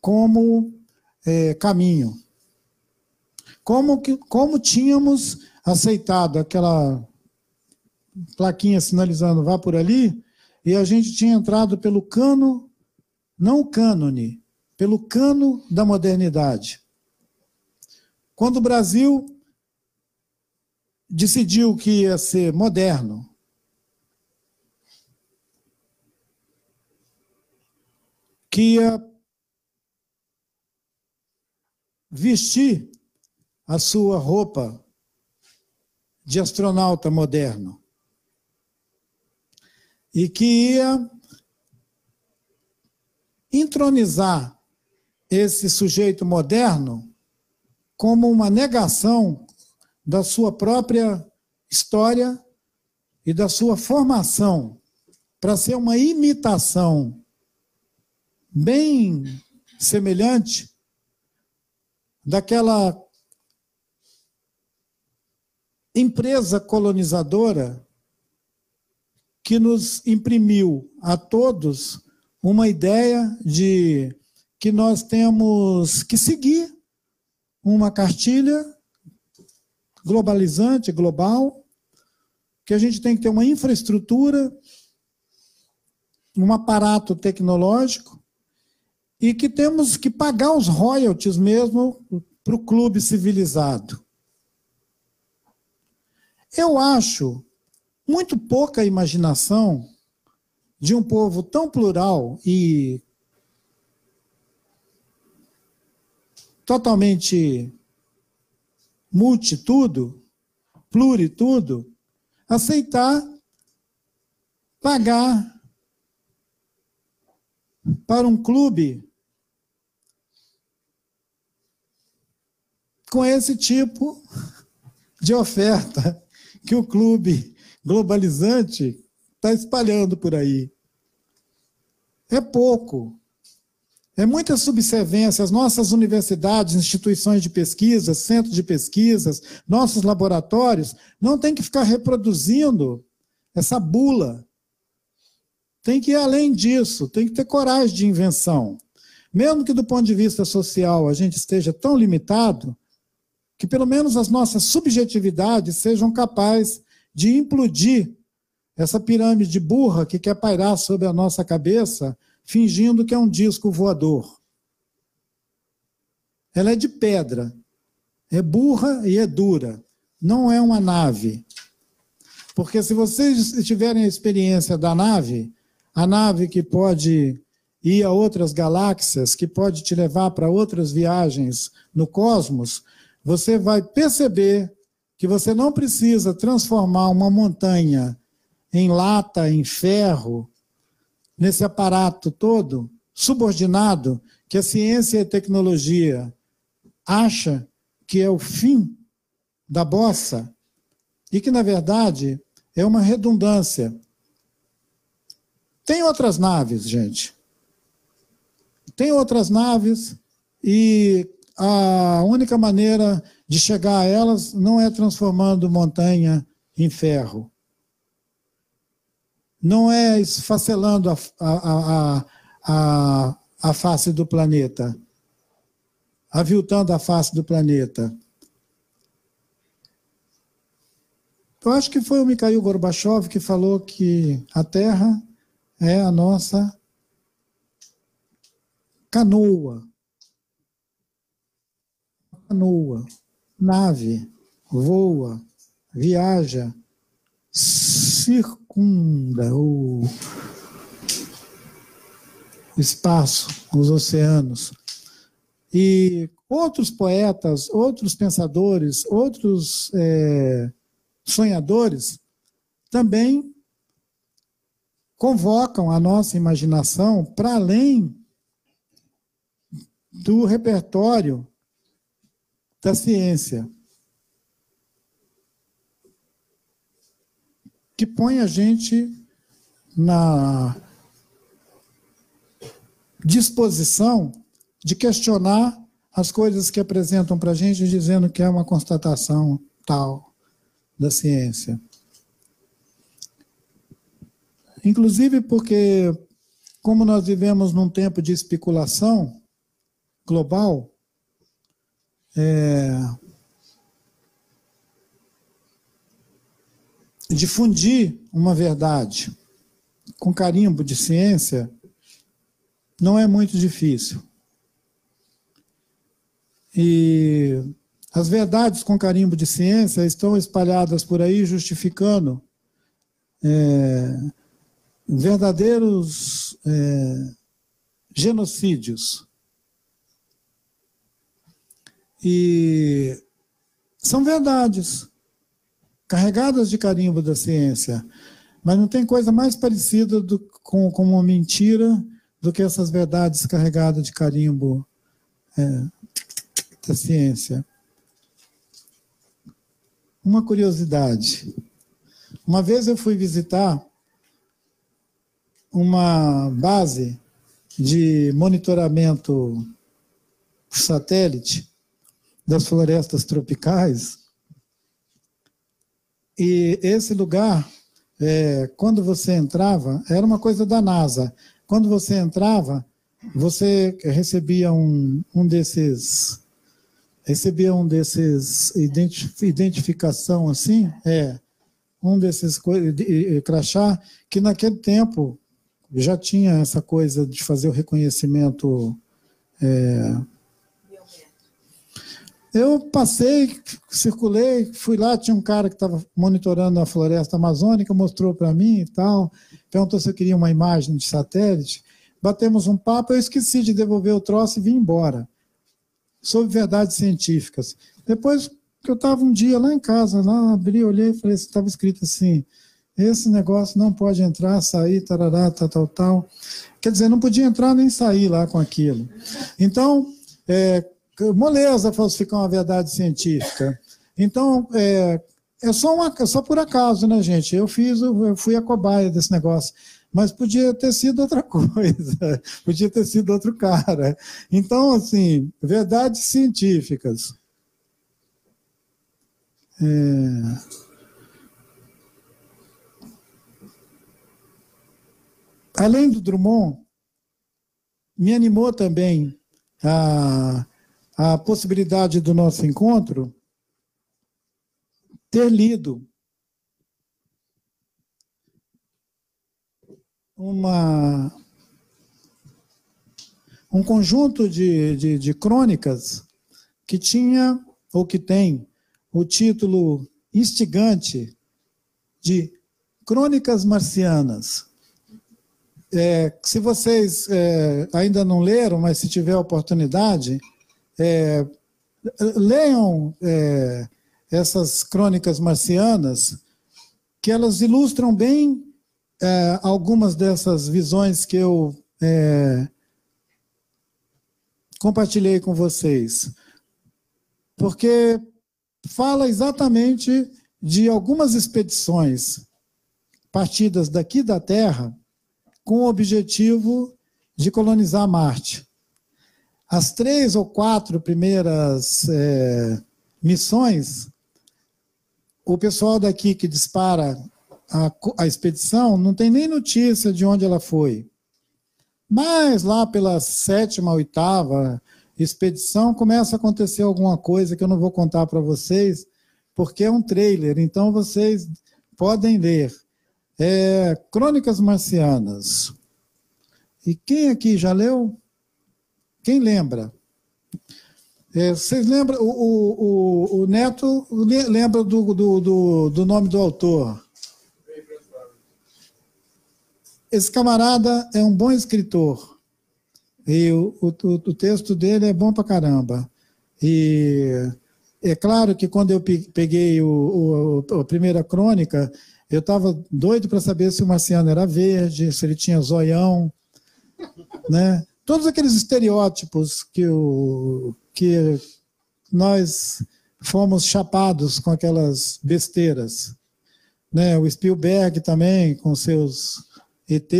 como é, caminho. Como, que, como tínhamos aceitado aquela plaquinha sinalizando vá por ali, e a gente tinha entrado pelo cano, não cânone, pelo cano da modernidade. Quando o Brasil decidiu que ia ser moderno, que ia vestir a sua roupa de astronauta moderno e que ia entronizar esse sujeito moderno como uma negação da sua própria história e da sua formação para ser uma imitação bem semelhante daquela empresa colonizadora que nos imprimiu a todos uma ideia de que nós temos que seguir uma cartilha globalizante, global, que a gente tem que ter uma infraestrutura, um aparato tecnológico e que temos que pagar os royalties mesmo para o clube civilizado. Eu acho muito pouca imaginação de um povo tão plural e totalmente multitudo, pluritudo, aceitar pagar para um clube com esse tipo de oferta que o clube globalizante está espalhando por aí. É pouco. É muita subservência. As nossas universidades, instituições de pesquisa, centros de pesquisas, nossos laboratórios, não tem que ficar reproduzindo essa bula. Tem que ir além disso, tem que ter coragem de invenção. Mesmo que do ponto de vista social a gente esteja tão limitado, que pelo menos as nossas subjetividades sejam capazes de implodir essa pirâmide burra que quer pairar sobre a nossa cabeça, fingindo que é um disco voador. Ela é de pedra, é burra e é dura, não é uma nave. Porque se vocês tiverem a experiência da nave, a nave que pode ir a outras galáxias, que pode te levar para outras viagens no cosmos, você vai perceber que você não precisa transformar uma montanha em lata, em ferro, nesse aparato todo subordinado que a ciência e a tecnologia acha que é o fim da bossa e que na verdade é uma redundância. Tem outras naves, gente. Tem outras naves e a única maneira de chegar a elas não é transformando montanha em ferro. Não é esfacelando a, a, a, a, face do planeta, aviltando a face do planeta. Eu acho que foi o Mikhail Gorbachev que falou que a Terra é a nossa canoa. Canoa, nave, voa, viaja, o espaço, os oceanos. E outros poetas, outros pensadores, outros é, sonhadores também convocam a nossa imaginação para além do repertório da ciência, que põe a gente na disposição de questionar as coisas que apresentam para a gente, dizendo que é uma constatação tal da ciência. Inclusive porque, como nós vivemos num tempo de especulação global, é, difundir uma verdade. Com carimbo de ciência não é muito difícil. E as verdades com carimbo de ciência estão espalhadas por aí justificando é, verdadeiros é, genocídios. E são verdades, carregadas de carimbo da ciência. Mas não tem coisa mais parecida do, com, com uma mentira do que essas verdades carregadas de carimbo é, da ciência. Uma curiosidade. Uma vez eu fui visitar uma base de monitoramento satélite das florestas tropicais. E esse lugar, é, quando você entrava, era uma coisa da NASA. Quando você entrava, você recebia um, um desses recebia um desses identificação assim, é um desses crachá que naquele tempo já tinha essa coisa de fazer o reconhecimento é, eu passei, circulei, fui lá, tinha um cara que estava monitorando a floresta amazônica, mostrou para mim e tal, perguntou se eu queria uma imagem de satélite. Batemos um papo, eu esqueci de devolver o troço e vim embora. Sobre verdades científicas. Depois que eu estava um dia lá em casa, lá abri, olhei e falei, estava escrito assim, esse negócio não pode entrar, sair, tarará, tal, tal, tal. Quer dizer, não podia entrar nem sair lá com aquilo. Então, é, moleza falsificar uma verdade científica. Então, é, é só, uma, é só por acaso, né, gente? Eu fiz, eu fui a cobaia desse negócio. Mas podia ter sido outra coisa, podia ter sido outro cara. Então, assim, verdades científicas. É... Além do Drummond, me animou também a a possibilidade do nosso encontro, ter lido uma, um conjunto de, de, de crônicas que tinha, ou que tem, o título instigante de Crônicas Marcianas. É, se vocês é, ainda não leram, mas se tiver oportunidade, é, leiam é, essas crônicas marcianas, que elas ilustram bem é, algumas dessas visões que eu é, compartilhei com vocês. Porque fala exatamente de algumas expedições partidas daqui da Terra com o objetivo de colonizar Marte. As três ou quatro primeiras é, missões, o pessoal daqui que dispara a, a expedição não tem nem notícia de onde ela foi. Mas lá pela sétima, oitava expedição começa a acontecer alguma coisa que eu não vou contar para vocês, porque é um trailer, então vocês podem ler. É, Crônicas Marcianas. E quem aqui já leu? Quem lembra? É, vocês lembram? O, o, o, Neto lembra do, do, do, do nome do autor? Esse camarada é um bom escritor. E o, o, o texto dele é bom pra caramba. E é claro que quando eu peguei o, o, a primeira crônica, eu estava doido para saber se o marciano era verde, se ele tinha zoião, né? Todos aqueles estereótipos que, o, que nós fomos chapados com aquelas besteiras. Né? O Spielberg também, com seus ET.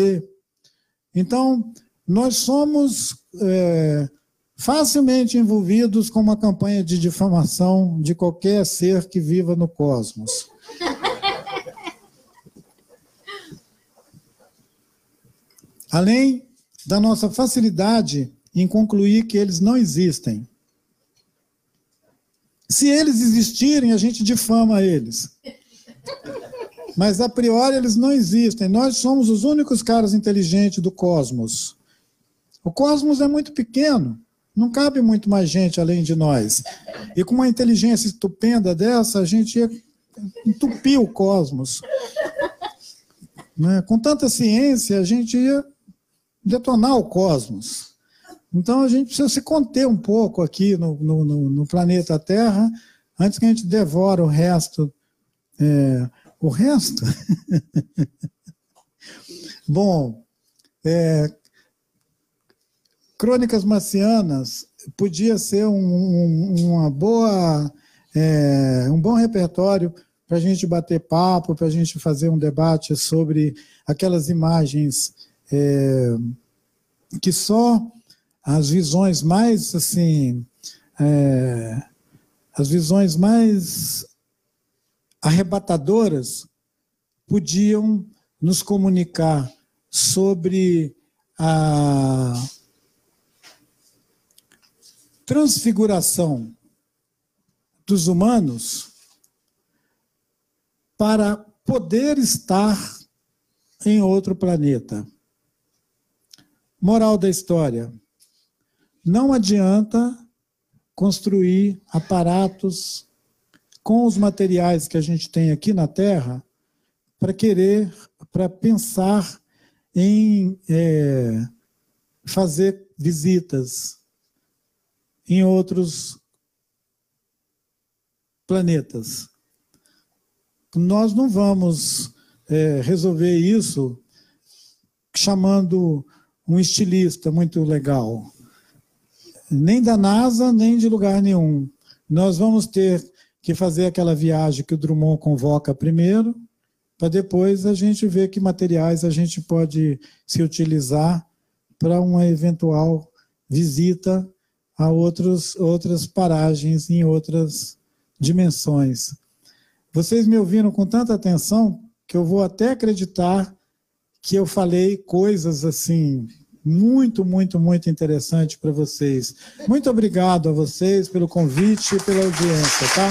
Então, nós somos é, facilmente envolvidos com uma campanha de difamação de qualquer ser que viva no cosmos. Além da nossa facilidade em concluir que eles não existem. Se eles existirem, a gente difama eles. Mas a priori eles não existem. Nós somos os únicos caras inteligentes do cosmos. O cosmos é muito pequeno, não cabe muito mais gente além de nós. E com uma inteligência estupenda dessa, a gente ia entupir o cosmos. Né? Com tanta ciência, a gente ia detonar o cosmos. Então a gente precisa se conter um pouco aqui no, no, no planeta Terra, antes que a gente devore o resto. É, o resto? Bom, é, Crônicas Marcianas podia ser um, um, uma boa, é, um bom repertório para a gente bater papo, para a gente fazer um debate sobre aquelas imagens é, que só as visões mais assim, é, as visões mais arrebatadoras podiam nos comunicar sobre a transfiguração dos humanos para poder estar em outro planeta. Moral da história: não adianta construir aparatos com os materiais que a gente tem aqui na Terra para querer, para pensar em é, fazer visitas em outros planetas. Nós não vamos é, resolver isso chamando um estilista muito legal, nem da NASA, nem de lugar nenhum. Nós vamos ter que fazer aquela viagem que o Drummond convoca primeiro, para depois a gente ver que materiais a gente pode se utilizar para uma eventual visita a outros, outras paragens em outras dimensões. Vocês me ouviram com tanta atenção que eu vou até acreditar que eu falei coisas assim muito, muito, muito interessantes para vocês. Muito obrigado a vocês pelo convite e pela audiência, tá?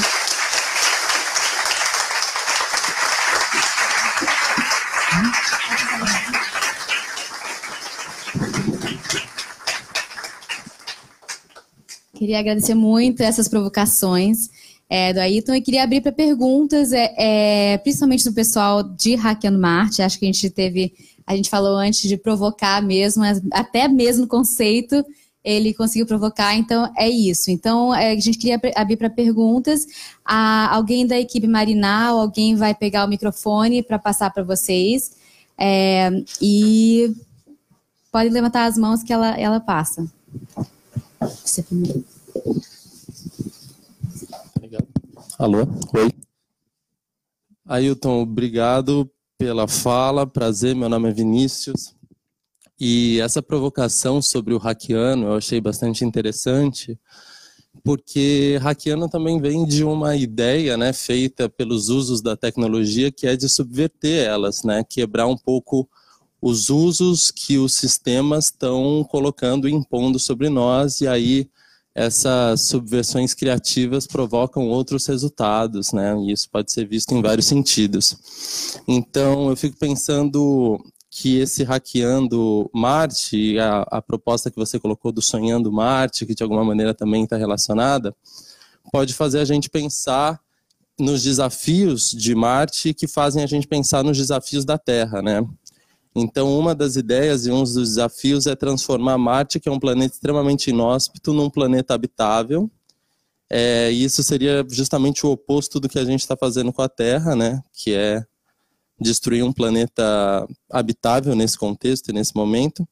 Queria agradecer muito essas provocações é, do Ayrton e queria abrir para perguntas, é, é, principalmente do pessoal de Hackeando Marte. Acho que a gente teve, a gente falou antes de provocar mesmo, até mesmo o conceito ele conseguiu provocar, então é isso. Então é, a gente queria abrir para perguntas. A, alguém da equipe Marinal, alguém vai pegar o microfone para passar para vocês. É, e pode levantar as mãos que ela, ela passa. Você primeiro. Alô, oi. Ailton, obrigado pela fala, prazer, meu nome é Vinícius. E essa provocação sobre o hackiano eu achei bastante interessante, porque hackiano também vem de uma ideia né, feita pelos usos da tecnologia, que é de subverter elas, né, quebrar um pouco os usos que os sistemas estão colocando e impondo sobre nós, e aí essas subversões criativas provocam outros resultados, né? E isso pode ser visto em vários sentidos. Então, eu fico pensando que esse hackeando Marte, a, a proposta que você colocou do sonhando Marte, que de alguma maneira também está relacionada, pode fazer a gente pensar nos desafios de Marte que fazem a gente pensar nos desafios da Terra, né? Então, uma das ideias e um dos desafios é transformar Marte, que é um planeta extremamente inóspito, num planeta habitável. É, e isso seria justamente o oposto do que a gente está fazendo com a Terra, né? Que é destruir um planeta habitável nesse contexto e nesse momento.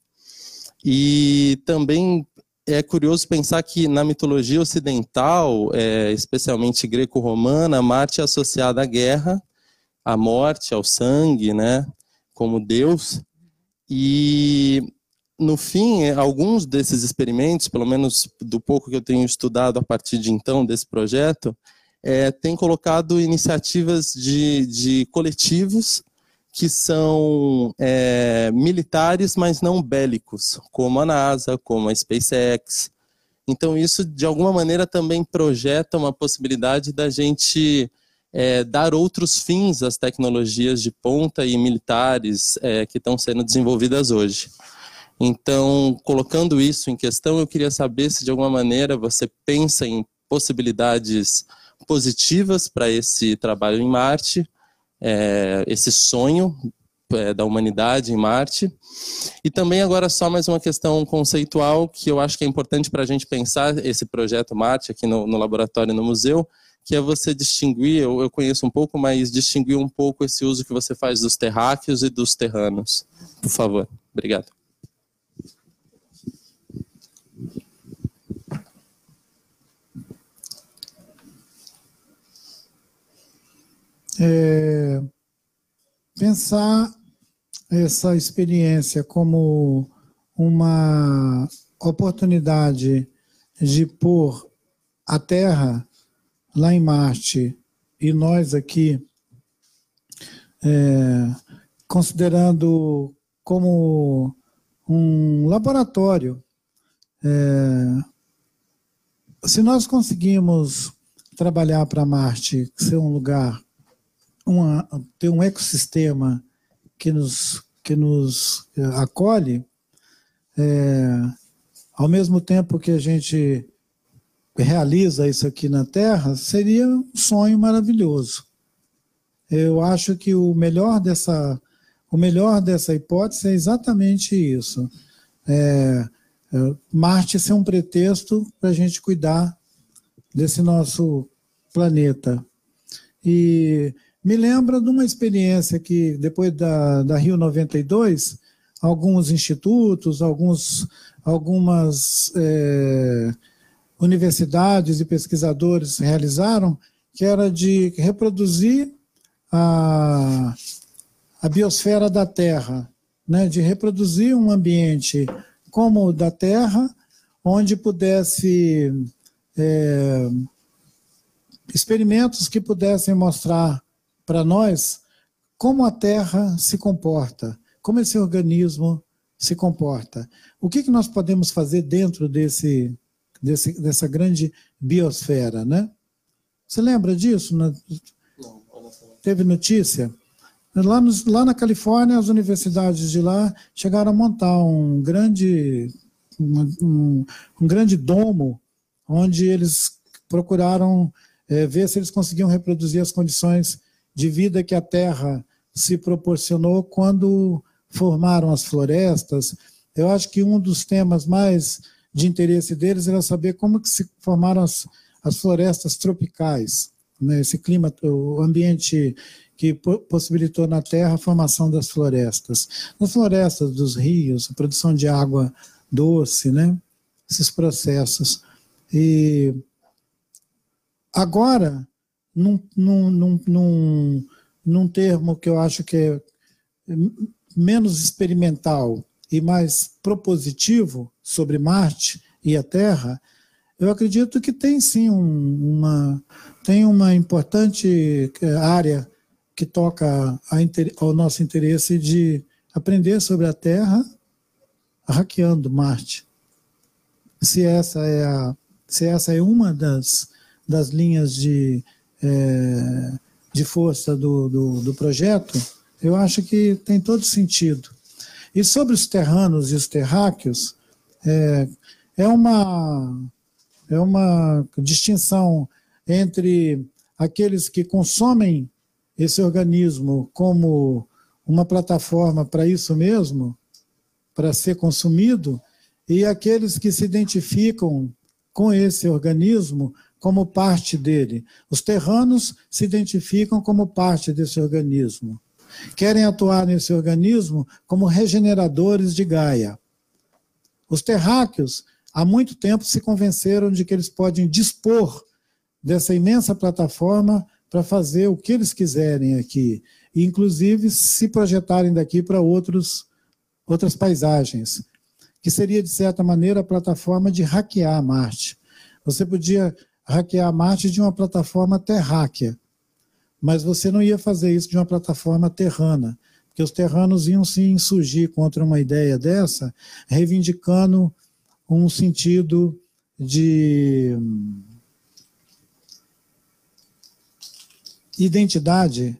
E também é curioso pensar que na mitologia ocidental, é, especialmente greco-romana, Marte é associada à guerra, à morte, ao sangue, né? Como Deus. E no fim, alguns desses experimentos, pelo menos do pouco que eu tenho estudado a partir de então desse projeto, é, tem colocado iniciativas de, de coletivos que são é, militares, mas não bélicos, como a NASA, como a SpaceX. Então, isso, de alguma maneira, também projeta uma possibilidade da gente é, dar outros fins às tecnologias de ponta e militares é, que estão sendo desenvolvidas hoje. Então, colocando isso em questão, eu queria saber se de alguma maneira você pensa em possibilidades positivas para esse trabalho em Marte, é, esse sonho é, da humanidade em Marte. E também agora só mais uma questão conceitual que eu acho que é importante para a gente pensar esse projeto Marte aqui no, no laboratório no museu, que é você distinguir, eu, eu conheço um pouco, mas distinguir um pouco esse uso que você faz dos terráqueos e dos terranos. Por favor. Obrigado. É, pensar essa experiência como uma oportunidade de pôr a Terra lá em Marte e nós aqui, é, considerando como um laboratório. É, se nós conseguimos trabalhar para Marte, ser um lugar, uma, ter um ecossistema que nos, que nos é, acolhe, é, ao mesmo tempo que a gente realiza isso aqui na Terra, seria um sonho maravilhoso. Eu acho que o melhor dessa, o melhor dessa hipótese é exatamente isso. É, é, Marte ser um pretexto para a gente cuidar desse nosso planeta. E me lembra de uma experiência que, depois da, da Rio 92, alguns institutos, alguns, algumas é, universidades e pesquisadores realizaram, que era de reproduzir a, a biosfera da Terra, né, de reproduzir um ambiente como o da Terra, onde pudesse é, experimentos que pudessem mostrar para nós como a Terra se comporta, como esse organismo se comporta. O que, que nós podemos fazer dentro desse, desse, dessa grande biosfera, né? Você lembra disso? Não, Teve notícia? Lá, nos, lá na Califórnia, as universidades de lá chegaram a montar um grande, um, um grande domo, onde eles procuraram é, ver se eles conseguiam reproduzir as condições de vida que a Terra se proporcionou quando formaram as florestas. Eu acho que um dos temas mais de interesse deles era saber como que se formaram as, as florestas tropicais, né? esse clima, o ambiente que possibilitou na Terra a formação das florestas. Nas florestas dos rios, a produção de água doce, né? esses processos. E agora, num, num, num, num, termo que eu acho que é menos experimental e mais propositivo sobre Marte e a Terra, eu acredito que tem sim um, uma, tem uma importante eh, área que toca ao nosso interesse de aprender sobre a Terra hackeando Marte. Se essa é, a, se essa é uma das, das linhas de, é, de força do, do, do projeto, eu acho que tem todo sentido. E sobre os terranos e os terráqueos, é, é, uma, é uma distinção entre aqueles que consomem esse organismo como uma plataforma para isso mesmo, para ser consumido, e aqueles que se identificam com esse organismo como parte dele. Os terranos se identificam como parte desse organismo querem atuar nesse organismo como regeneradores de Gaia. Os terráqueos, há muito tempo, se convenceram de que eles podem dispor dessa imensa plataforma para fazer o que eles quiserem aqui, e inclusive se projetarem daqui para outros, outras paisagens, que seria, de certa maneira, a plataforma de hackear Marte. Você podia hackear Marte de uma plataforma terráquea, mas você não ia fazer isso de uma plataforma terrana, porque os terranos iam se insurgir contra uma ideia dessa, reivindicando um sentido de identidade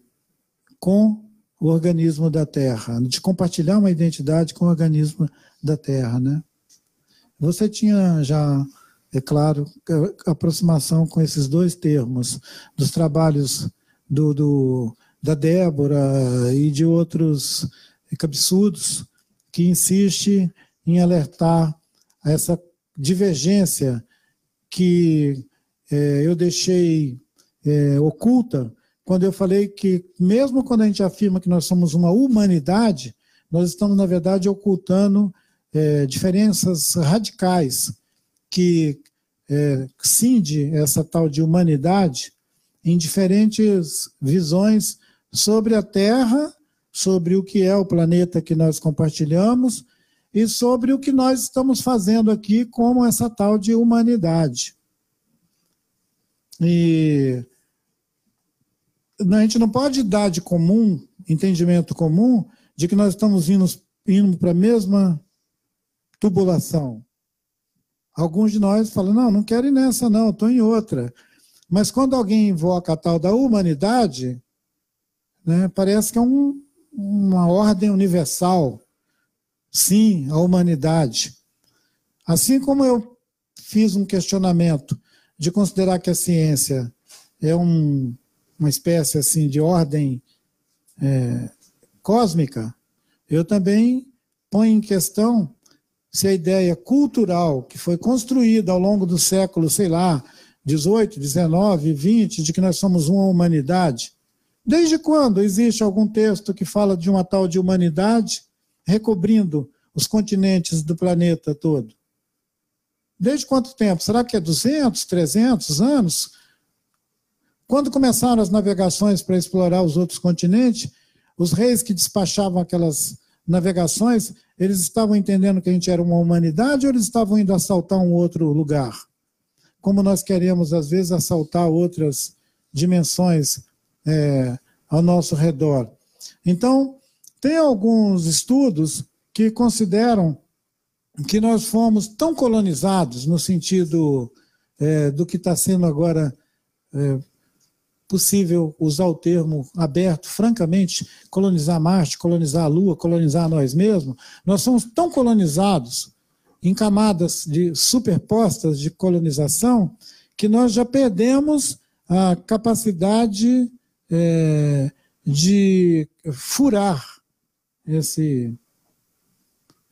com o organismo da Terra, de compartilhar uma identidade com o organismo da Terra, né? Você tinha já, é claro, aproximação com esses dois termos dos trabalhos do, do, da Débora e de outros cabeçudos que insiste em alertar essa divergência que é, eu deixei é, oculta quando eu falei que, mesmo quando a gente afirma que nós somos uma humanidade, nós estamos, na verdade, ocultando é, diferenças radicais que é, cinde essa tal de humanidade em diferentes visões sobre a Terra sobre o que é o planeta que nós compartilhamos e sobre o que nós estamos fazendo aqui como essa tal de humanidade. E a gente não pode dar de comum, entendimento comum, de que nós estamos indo, indo para a mesma tubulação. Alguns de nós falam, não, não quero ir nessa não, estou em outra. Mas quando alguém invoca a tal da humanidade, né, parece que é um, uma ordem universal, sim, a humanidade. Assim como eu fiz um questionamento de considerar que a ciência é um, uma espécie assim de ordem é, cósmica, eu também ponho em questão se a ideia cultural que foi construída ao longo do século, sei lá, 18, 19, 20, de que nós somos uma humanidade, desde quando existe algum texto que fala de uma tal de humanidade recobrindo os continentes do planeta todo? Desde quanto tempo? Será que é 200, 300 anos? Quando começaram as navegações para explorar os outros continentes, os reis que despachavam aquelas navegações, eles estavam entendendo que a gente era uma humanidade ou eles estavam indo assaltar um outro lugar? Como nós queremos, às vezes, assaltar outras dimensões é, ao nosso redor. Então, tem alguns estudos que consideram que nós fomos tão colonizados no sentido é, do que está sendo agora é, possível usar o termo aberto, francamente, colonizar Marte, colonizar a Lua, colonizar nós mesmos, nós somos tão colonizados em camadas de superpostas de colonização que nós já perdemos a capacidade é, de furar esse,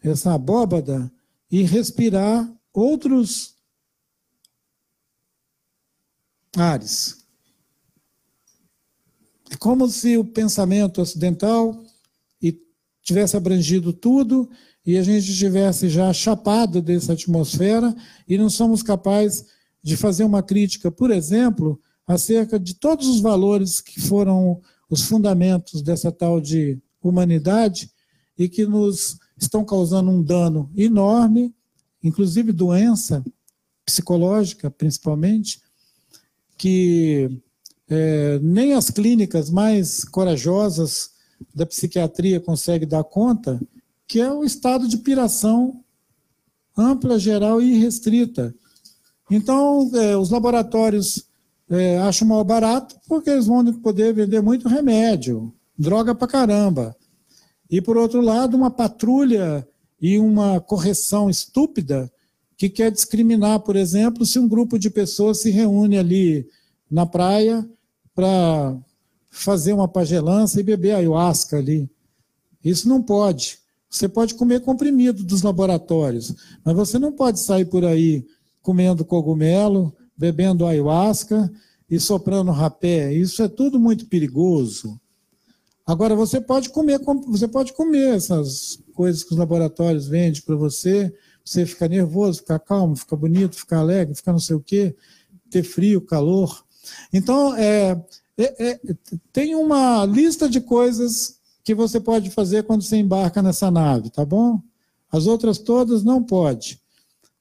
essa abóbada e respirar outros ares. É como se o pensamento ocidental tivesse abrangido tudo e a gente tivesse já chapado dessa atmosfera e não somos capazes de fazer uma crítica, por exemplo, acerca de todos os valores que foram os fundamentos dessa tal de humanidade e que nos estão causando um dano enorme, inclusive doença psicológica, principalmente, que é, nem as clínicas mais corajosas da psiquiatria conseguem dar conta, que é o estado de piração ampla, geral e restrita. Então, é, os laboratórios é, acham mal barato porque eles vão poder vender muito remédio, droga pra caramba. E, por outro lado, uma patrulha e uma correção estúpida que quer discriminar, por exemplo, se um grupo de pessoas se reúne ali na praia para fazer uma pagelança e beber ayahuasca ali. Isso não pode. Você pode comer comprimido dos laboratórios, mas você não pode sair por aí comendo cogumelo, bebendo ayahuasca e soprando rapé. Isso é tudo muito perigoso. Agora você pode comer, você pode comer essas coisas que os laboratórios vendem para você, você ficar nervoso, ficar calmo, ficar bonito, ficar alegre, ficar não sei o quê, ter frio, calor. Então, é, é, é, tem uma lista de coisas que você pode fazer quando você embarca nessa nave, tá bom? As outras todas não pode.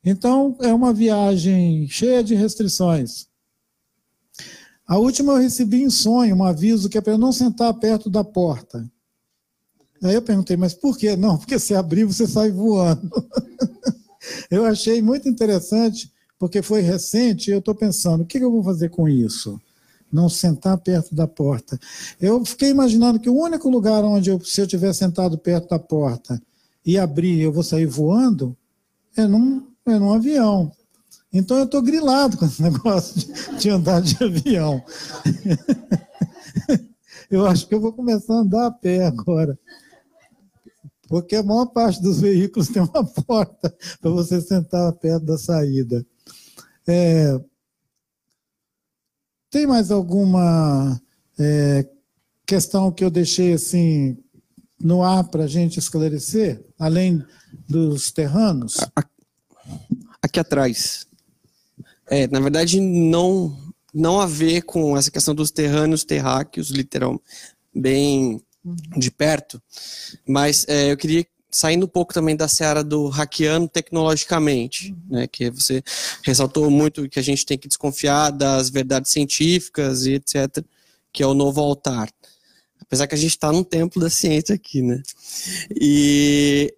Então, é uma viagem cheia de restrições. A última eu recebi em sonho um aviso que é para não sentar perto da porta. Aí eu perguntei, mas por quê? Não, porque se abrir você sai voando. eu achei muito interessante, porque foi recente e eu estou pensando, o que eu vou fazer com isso? Não sentar perto da porta. Eu fiquei imaginando que o único lugar onde, eu, se eu tiver sentado perto da porta e abrir, eu vou sair voando, é num, é num avião. Então eu estou grilado com esse negócio de, de andar de avião. eu acho que eu vou começar a andar a pé agora. Porque a maior parte dos veículos tem uma porta para você sentar perto da saída. É, tem mais alguma é, questão que eu deixei assim no ar para a gente esclarecer, além dos terranos? Aqui atrás, é, na verdade, não, não a ver com essa questão dos terrâneos terráqueos, literal, bem de perto, mas é, eu queria saindo um pouco também da seara do hackeando tecnologicamente, né, que você ressaltou muito que a gente tem que desconfiar das verdades científicas e etc, que é o novo altar. Apesar que a gente está num templo da ciência aqui, né? E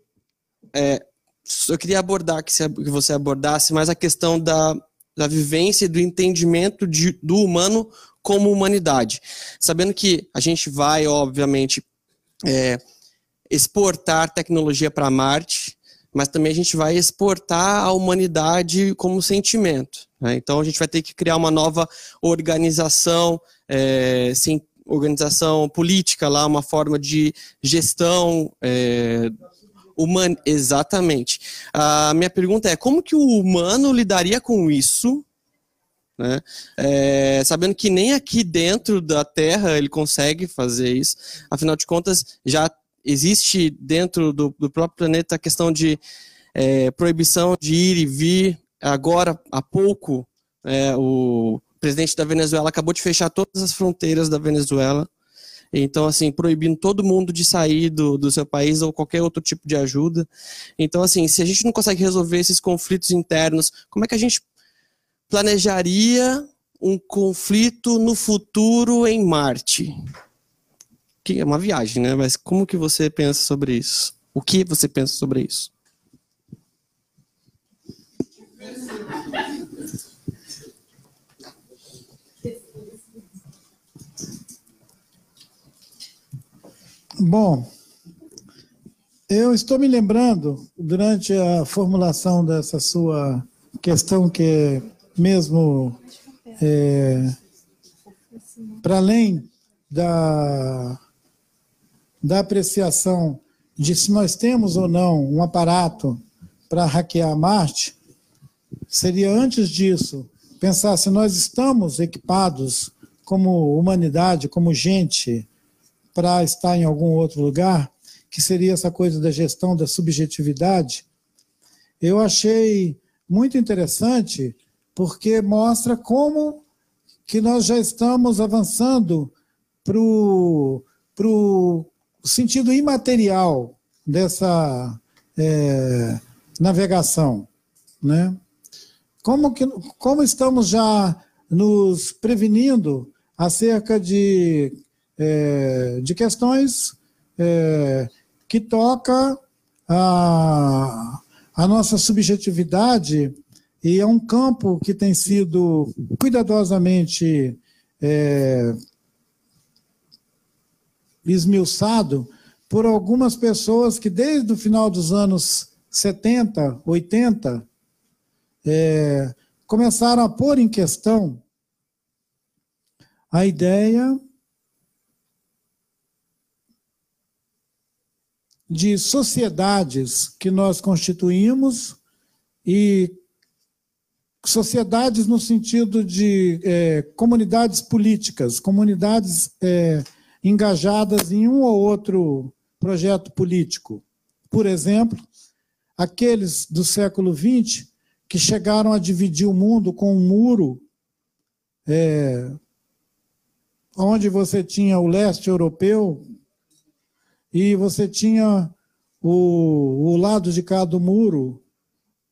é, eu queria abordar, que, você abordasse mais a questão da, da vivência e do entendimento de, do humano como humanidade. Sabendo que a gente vai, obviamente, é, exportar tecnologia para Marte, mas também a gente vai exportar a humanidade como sentimento. Né? Então a gente vai ter que criar uma nova organização, é, sim, organização política lá, uma forma de gestão é, humana. Exatamente. A minha pergunta é como que o humano lidaria com isso? Né? É, sabendo que nem aqui dentro da Terra ele consegue fazer isso, afinal de contas, já existe dentro do, do próprio planeta a questão de é, proibição de ir e vir. Agora, há pouco, é, o presidente da Venezuela acabou de fechar todas as fronteiras da Venezuela. Então, assim, proibindo todo mundo de sair do, do seu país ou qualquer outro tipo de ajuda. Então, assim, se a gente não consegue resolver esses conflitos internos, como é que a gente planejaria um conflito no futuro em Marte? Que é uma viagem, né? Mas como que você pensa sobre isso? O que você pensa sobre isso? Bom, eu estou me lembrando, durante a formulação dessa sua questão que é mesmo é, para além da, da apreciação de se nós temos ou não um aparato para hackear Marte, seria antes disso pensar se nós estamos equipados como humanidade, como gente, para estar em algum outro lugar, que seria essa coisa da gestão da subjetividade. Eu achei muito interessante porque mostra como que nós já estamos avançando para o sentido imaterial dessa é, navegação. Né? Como, que, como estamos já nos prevenindo acerca de, é, de questões é, que toca a, a nossa subjetividade e é um campo que tem sido cuidadosamente é, esmiuçado por algumas pessoas que, desde o final dos anos 70, 80, é, começaram a pôr em questão a ideia de sociedades que nós constituímos e sociedades no sentido de é, comunidades políticas, comunidades é, engajadas em um ou outro projeto político. Por exemplo, aqueles do século XX que chegaram a dividir o mundo com um muro, é, onde você tinha o leste europeu e você tinha o, o lado de cá do muro,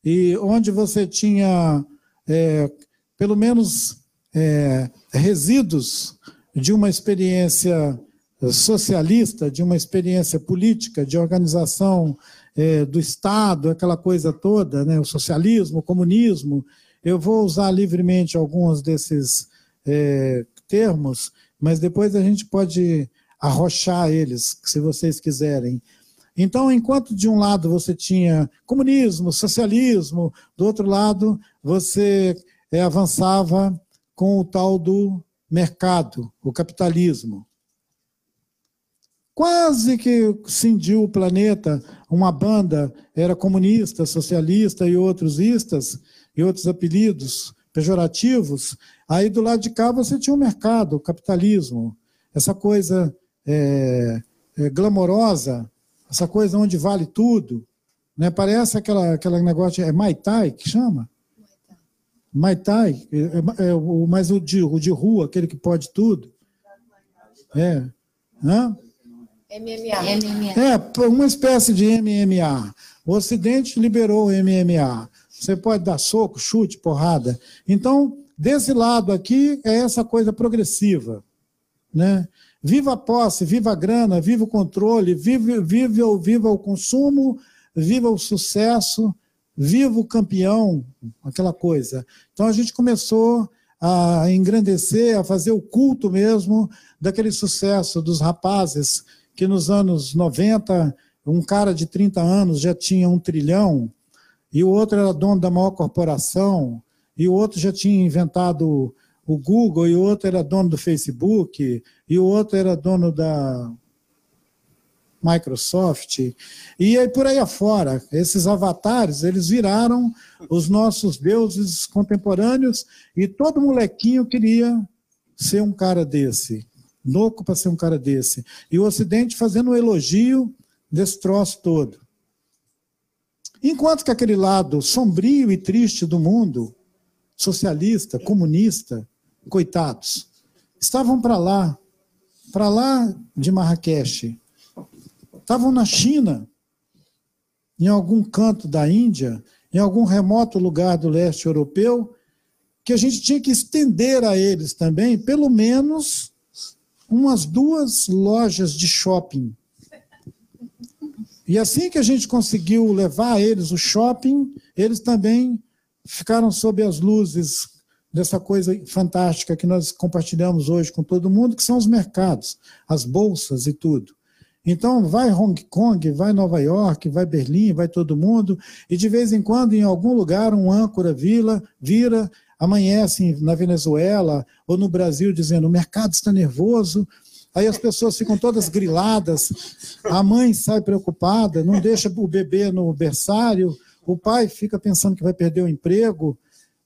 e onde você tinha é, pelo menos é, resíduos de uma experiência socialista, de uma experiência política, de organização é, do Estado, aquela coisa toda, né, o socialismo, o comunismo. Eu vou usar livremente alguns desses é, termos, mas depois a gente pode arrochar eles, se vocês quiserem. Então, enquanto de um lado você tinha comunismo, socialismo, do outro lado você é, avançava com o tal do mercado, o capitalismo. Quase que cindiu o planeta, uma banda era comunista, socialista e outros istas, e outros apelidos pejorativos. Aí do lado de cá você tinha o mercado, o capitalismo, essa coisa é, é, glamourosa essa coisa onde vale tudo, né? Parece aquela, aquela negócio, é Mai Tai que chama? Mai Tai, é, é, é, o, mas o de, o de rua, aquele que pode tudo. É. Hã? MMA. É, uma espécie de MMA. O Ocidente liberou o MMA. Você pode dar soco, chute, porrada. Então, desse lado aqui é essa coisa progressiva, né? Viva a posse, viva a grana, viva o controle, viva, viva, viva o consumo, viva o sucesso, viva o campeão, aquela coisa. Então a gente começou a engrandecer, a fazer o culto mesmo daquele sucesso dos rapazes que nos anos 90, um cara de 30 anos já tinha um trilhão, e o outro era dono da maior corporação, e o outro já tinha inventado o Google, e o outro era dono do Facebook, e o outro era dono da Microsoft, e aí por aí afora. Esses avatares, eles viraram os nossos deuses contemporâneos, e todo molequinho queria ser um cara desse, louco para ser um cara desse. E o Ocidente fazendo um elogio desse troço todo. Enquanto que aquele lado sombrio e triste do mundo, socialista, comunista, coitados, estavam para lá, para lá de Marrakech, estavam na China, em algum canto da Índia, em algum remoto lugar do leste europeu, que a gente tinha que estender a eles também, pelo menos, umas duas lojas de shopping. E assim que a gente conseguiu levar a eles o shopping, eles também ficaram sob as luzes dessa coisa fantástica que nós compartilhamos hoje com todo mundo, que são os mercados, as bolsas e tudo. Então, vai Hong Kong, vai Nova York, vai Berlim, vai todo mundo, e de vez em quando, em algum lugar, um âncora vila, vira, amanhece na Venezuela ou no Brasil dizendo: o mercado está nervoso. Aí as pessoas ficam todas griladas, a mãe sai preocupada, não deixa o bebê no berçário, o pai fica pensando que vai perder o emprego,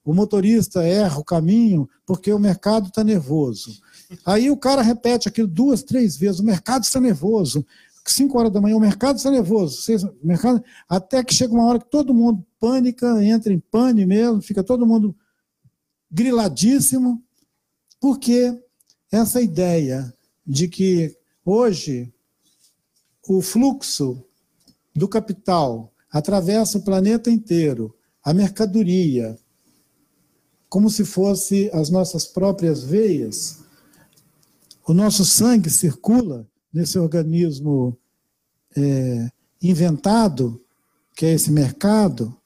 o motorista erra o caminho porque o mercado está nervoso. Aí o cara repete aquilo duas, três vezes: o mercado está nervoso. Cinco horas da manhã, o mercado está nervoso. Seis, mercado, até que chega uma hora que todo mundo pânica, entra em pane mesmo, fica todo mundo griladíssimo, porque essa ideia de que hoje o fluxo do capital atravessa o planeta inteiro, a mercadoria, como se fosse as nossas próprias veias. O nosso sangue circula nesse organismo é, inventado, que é esse mercado.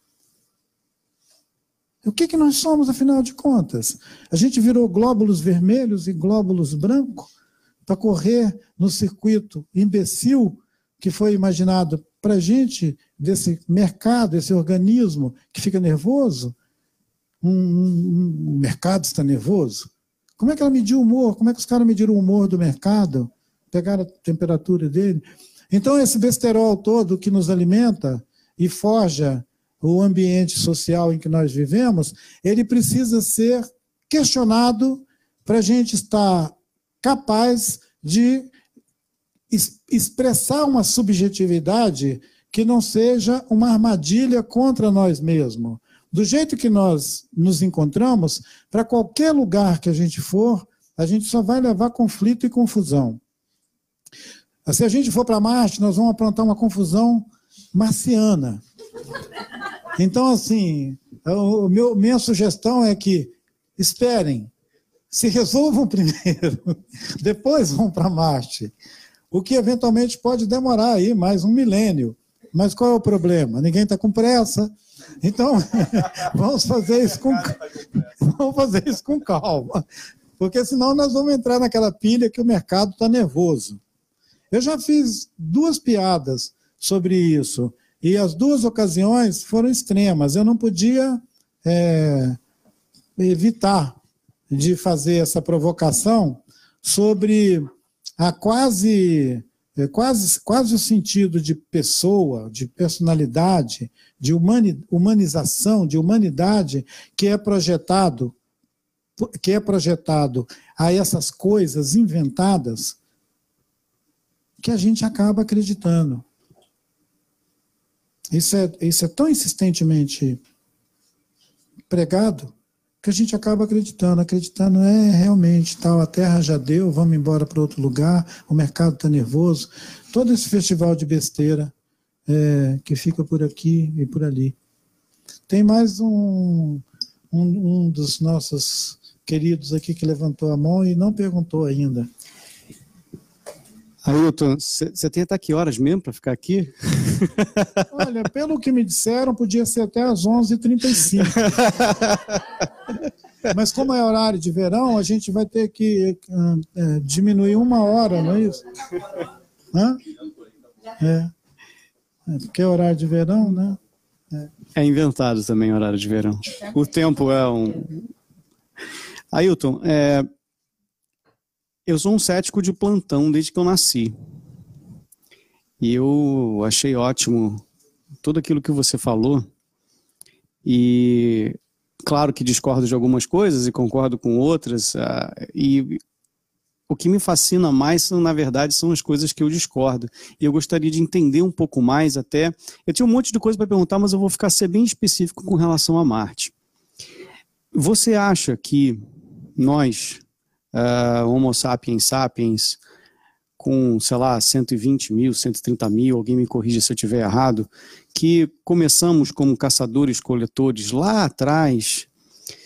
O que, que nós somos, afinal de contas? A gente virou glóbulos vermelhos e glóbulos brancos para correr no circuito imbecil que foi imaginado para a gente, desse mercado, esse organismo que fica nervoso, um, um, um, mercado está nervoso? Como é que ela mediu o humor? Como é que os caras mediram o humor do mercado? Pegaram a temperatura dele? Então, esse besterol todo que nos alimenta e forja o ambiente social em que nós vivemos, ele precisa ser questionado para a gente estar capaz de expressar uma subjetividade que não seja uma armadilha contra nós mesmos. Do jeito que nós nos encontramos, para qualquer lugar que a gente for, a gente só vai levar conflito e confusão. Se a gente for para Marte, nós vamos aprontar uma confusão marciana. Então, assim, meu, minha sugestão é que esperem, se resolvam primeiro, depois vão para Marte. O que eventualmente pode demorar aí mais um milênio. Mas qual é o problema? Ninguém está com pressa. Então, vamos fazer isso com vamos fazer isso com calma. Porque senão nós vamos entrar naquela pilha que o mercado está nervoso. Eu já fiz duas piadas sobre isso. E as duas ocasiões foram extremas. Eu não podia é, evitar de fazer essa provocação sobre a quase é, quase, quase o sentido de pessoa, de personalidade, de humani, humanização, de humanidade que é projetado que é projetado a essas coisas inventadas que a gente acaba acreditando. Isso é, isso é tão insistentemente pregado que a gente acaba acreditando, acreditando é realmente tal, a terra já deu, vamos embora para outro lugar, o mercado está nervoso. Todo esse festival de besteira é, que fica por aqui e por ali. Tem mais um, um, um dos nossos queridos aqui que levantou a mão e não perguntou ainda. Ailton, você tem até que horas mesmo para ficar aqui? Olha, pelo que me disseram, podia ser até às 11h35. Mas como é horário de verão, a gente vai ter que é, diminuir uma hora, não é isso? Hã? É. é. Porque é horário de verão, né? É. é inventado também horário de verão. O tempo é um. Ailton, é, eu sou um cético de plantão desde que eu nasci. E eu achei ótimo tudo aquilo que você falou. E claro que discordo de algumas coisas e concordo com outras. Uh, e o que me fascina mais, na verdade, são as coisas que eu discordo. E eu gostaria de entender um pouco mais até. Eu tinha um monte de coisa para perguntar, mas eu vou ficar ser bem específico com relação a Marte. Você acha que nós, uh, Homo sapiens sapiens, com, sei lá, 120 mil, 130 mil, alguém me corrija se eu estiver errado, que começamos como caçadores-coletores lá atrás,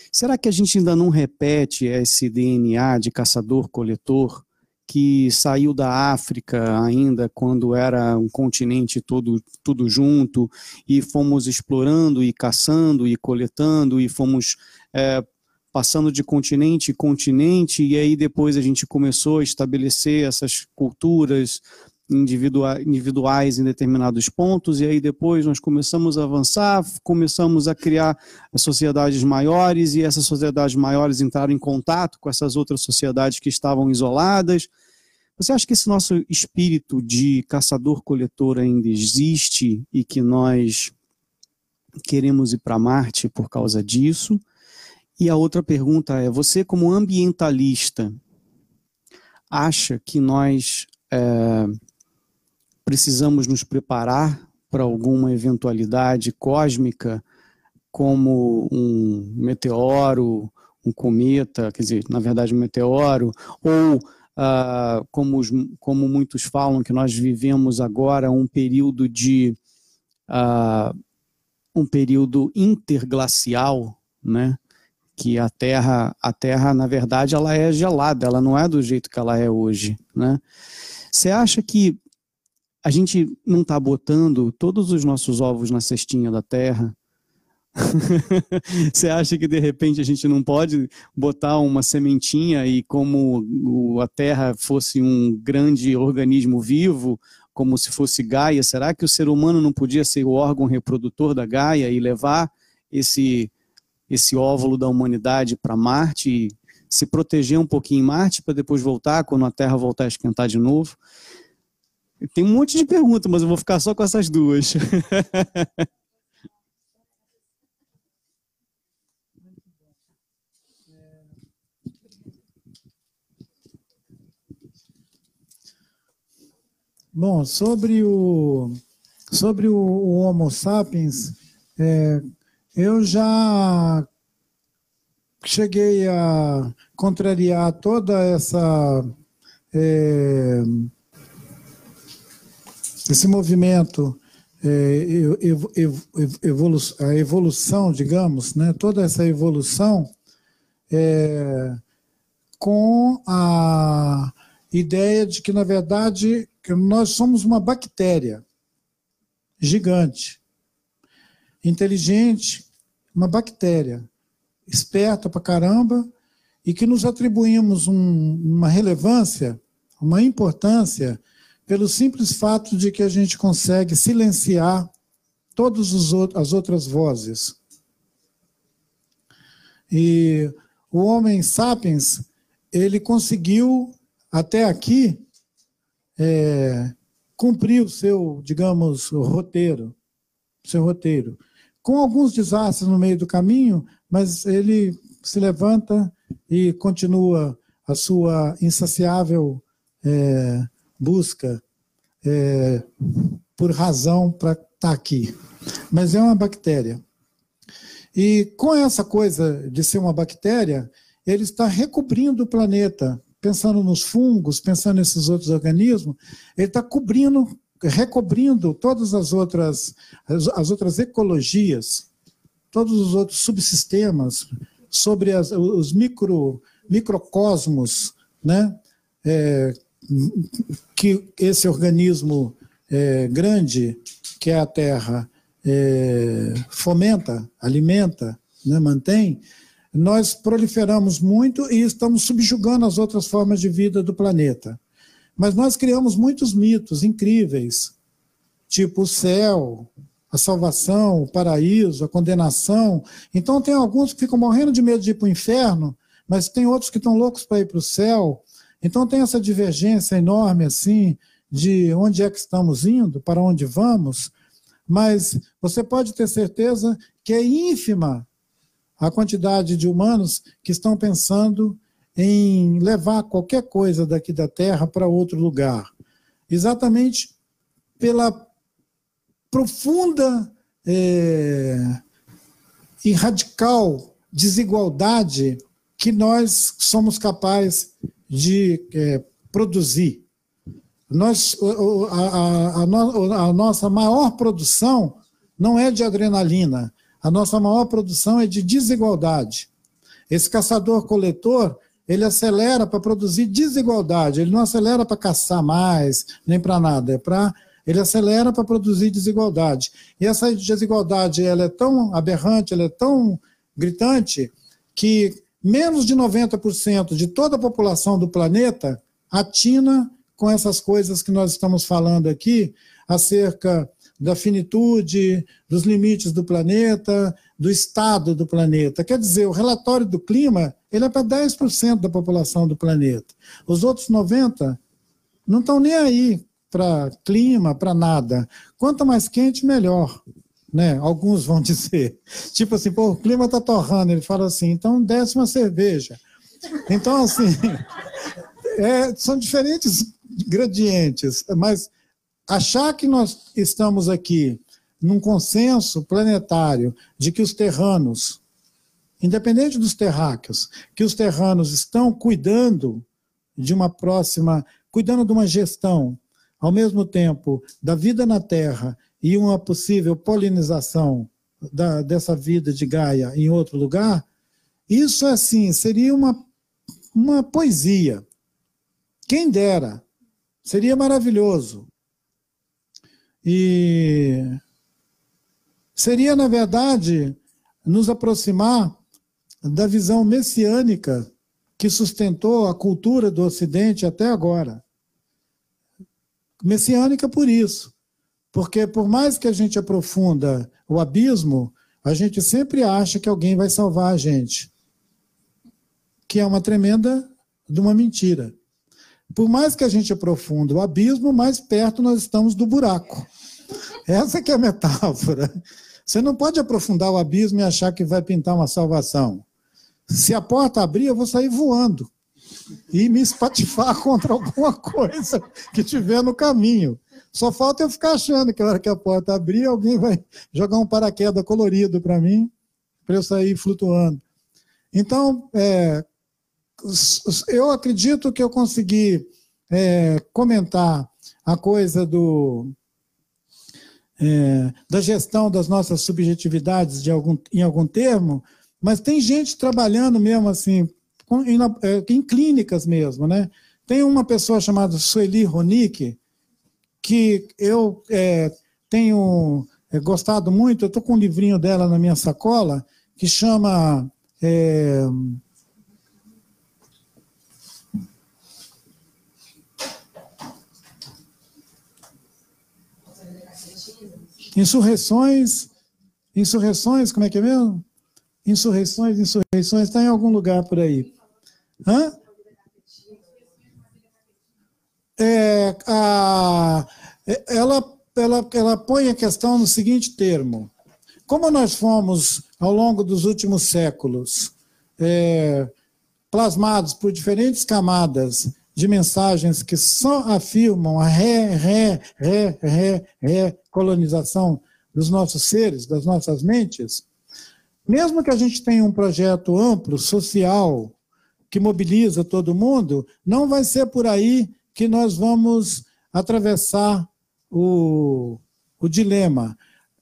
será que a gente ainda não repete esse DNA de caçador-coletor que saiu da África ainda quando era um continente todo tudo junto e fomos explorando e caçando e coletando e fomos é, passando de continente em continente, e aí depois a gente começou a estabelecer essas culturas individuais em determinados pontos, e aí depois nós começamos a avançar, começamos a criar sociedades maiores, e essas sociedades maiores entraram em contato com essas outras sociedades que estavam isoladas. Você acha que esse nosso espírito de caçador-coletor ainda existe e que nós queremos ir para Marte por causa disso? E a outra pergunta é: você, como ambientalista, acha que nós é, precisamos nos preparar para alguma eventualidade cósmica, como um meteoro, um cometa, quer dizer, na verdade, um meteoro, ou uh, como, os, como muitos falam, que nós vivemos agora um período de. Uh, um período interglacial, né? Que a Terra, a Terra na verdade, ela é gelada, ela não é do jeito que ela é hoje, né? Você acha que a gente não está botando todos os nossos ovos na cestinha da Terra? Você acha que de repente a gente não pode botar uma sementinha e como a Terra fosse um grande organismo vivo, como se fosse Gaia, será que o ser humano não podia ser o órgão reprodutor da Gaia e levar esse esse óvulo da humanidade para Marte e se proteger um pouquinho em Marte para depois voltar, quando a Terra voltar a esquentar de novo? Tem um monte de perguntas, mas eu vou ficar só com essas duas. Bom, sobre o, sobre o, Homo sapiens, é, eu já cheguei a contrariar toda essa é, esse movimento é, evolu a evolução, digamos, né, toda essa evolução é, com a ideia de que, na verdade, nós somos uma bactéria gigante, inteligente, uma bactéria esperta pra caramba e que nos atribuímos um, uma relevância, uma importância, pelo simples fato de que a gente consegue silenciar todas as outras vozes. E o homem sapiens, ele conseguiu até aqui é, cumprir o seu, digamos, roteiro, seu roteiro com alguns desastres no meio do caminho, mas ele se levanta e continua a sua insaciável é, busca é, por razão para estar tá aqui. Mas é uma bactéria. E com essa coisa de ser uma bactéria, ele está recobrindo o planeta, pensando nos fungos, pensando nesses outros organismos, ele está cobrindo, recobrindo todas as outras, as outras ecologias, todos os outros subsistemas, sobre as, os micro, microcosmos, né? É, que esse organismo é, grande, que é a Terra, é, fomenta, alimenta, né, mantém, nós proliferamos muito e estamos subjugando as outras formas de vida do planeta. Mas nós criamos muitos mitos incríveis, tipo o céu, a salvação, o paraíso, a condenação. Então, tem alguns que ficam morrendo de medo de ir para o inferno, mas tem outros que estão loucos para ir para o céu. Então, tem essa divergência enorme, assim, de onde é que estamos indo, para onde vamos. Mas você pode ter certeza que é ínfima a quantidade de humanos que estão pensando em levar qualquer coisa daqui da Terra para outro lugar. Exatamente pela profunda é, e radical desigualdade que nós somos capazes de é, produzir. Nós, a, a, a, a nossa maior produção não é de adrenalina, a nossa maior produção é de desigualdade. Esse caçador-coletor, ele acelera para produzir desigualdade, ele não acelera para caçar mais, nem para nada, é para ele acelera para produzir desigualdade. E essa desigualdade ela é tão aberrante, ela é tão gritante, que menos de 90% de toda a população do planeta atina com essas coisas que nós estamos falando aqui, acerca da finitude, dos limites do planeta, do estado do planeta. Quer dizer, o relatório do clima ele é para 10% da população do planeta. Os outros 90% não estão nem aí para clima, para nada. Quanto mais quente, melhor. Né? Alguns vão dizer. Tipo assim, pô, o clima está torrando. Ele fala assim, então desce uma cerveja. Então, assim, é, são diferentes gradientes, mas achar que nós estamos aqui num consenso planetário de que os terranos, independente dos terráqueos, que os terranos estão cuidando de uma próxima, cuidando de uma gestão, ao mesmo tempo da vida na Terra e uma possível polinização da, dessa vida de Gaia em outro lugar, isso assim seria uma, uma poesia. Quem dera, seria maravilhoso. E seria, na verdade, nos aproximar da visão messiânica que sustentou a cultura do Ocidente até agora. Messiânica por isso, porque por mais que a gente aprofunda o abismo, a gente sempre acha que alguém vai salvar a gente, que é uma tremenda de uma mentira. Por mais que a gente aprofunda o abismo, mais perto nós estamos do buraco. Essa que é a metáfora. Você não pode aprofundar o abismo e achar que vai pintar uma salvação. Se a porta abrir, eu vou sair voando e me espatifar contra alguma coisa que tiver no caminho. Só falta eu ficar achando que na hora que a porta abrir, alguém vai jogar um paraquedas colorido para mim, para eu sair flutuando. Então, é, eu acredito que eu consegui é, comentar a coisa do, é, da gestão das nossas subjetividades de algum, em algum termo, mas tem gente trabalhando mesmo assim, em, é, em clínicas mesmo, né? Tem uma pessoa chamada Sueli Ronick, que eu é, tenho é, gostado muito, eu estou com um livrinho dela na minha sacola, que chama é, Insurreições, insurreições, como é que é mesmo? Insurreições, insurreições, está em algum lugar por aí. Hã? É, a, ela, ela, ela põe a questão no seguinte termo: como nós fomos, ao longo dos últimos séculos, é, plasmados por diferentes camadas de mensagens que só afirmam a ré, ré, ré, ré, ré colonização dos nossos seres, das nossas mentes, mesmo que a gente tenha um projeto amplo, social, que mobiliza todo mundo, não vai ser por aí que nós vamos atravessar o, o dilema.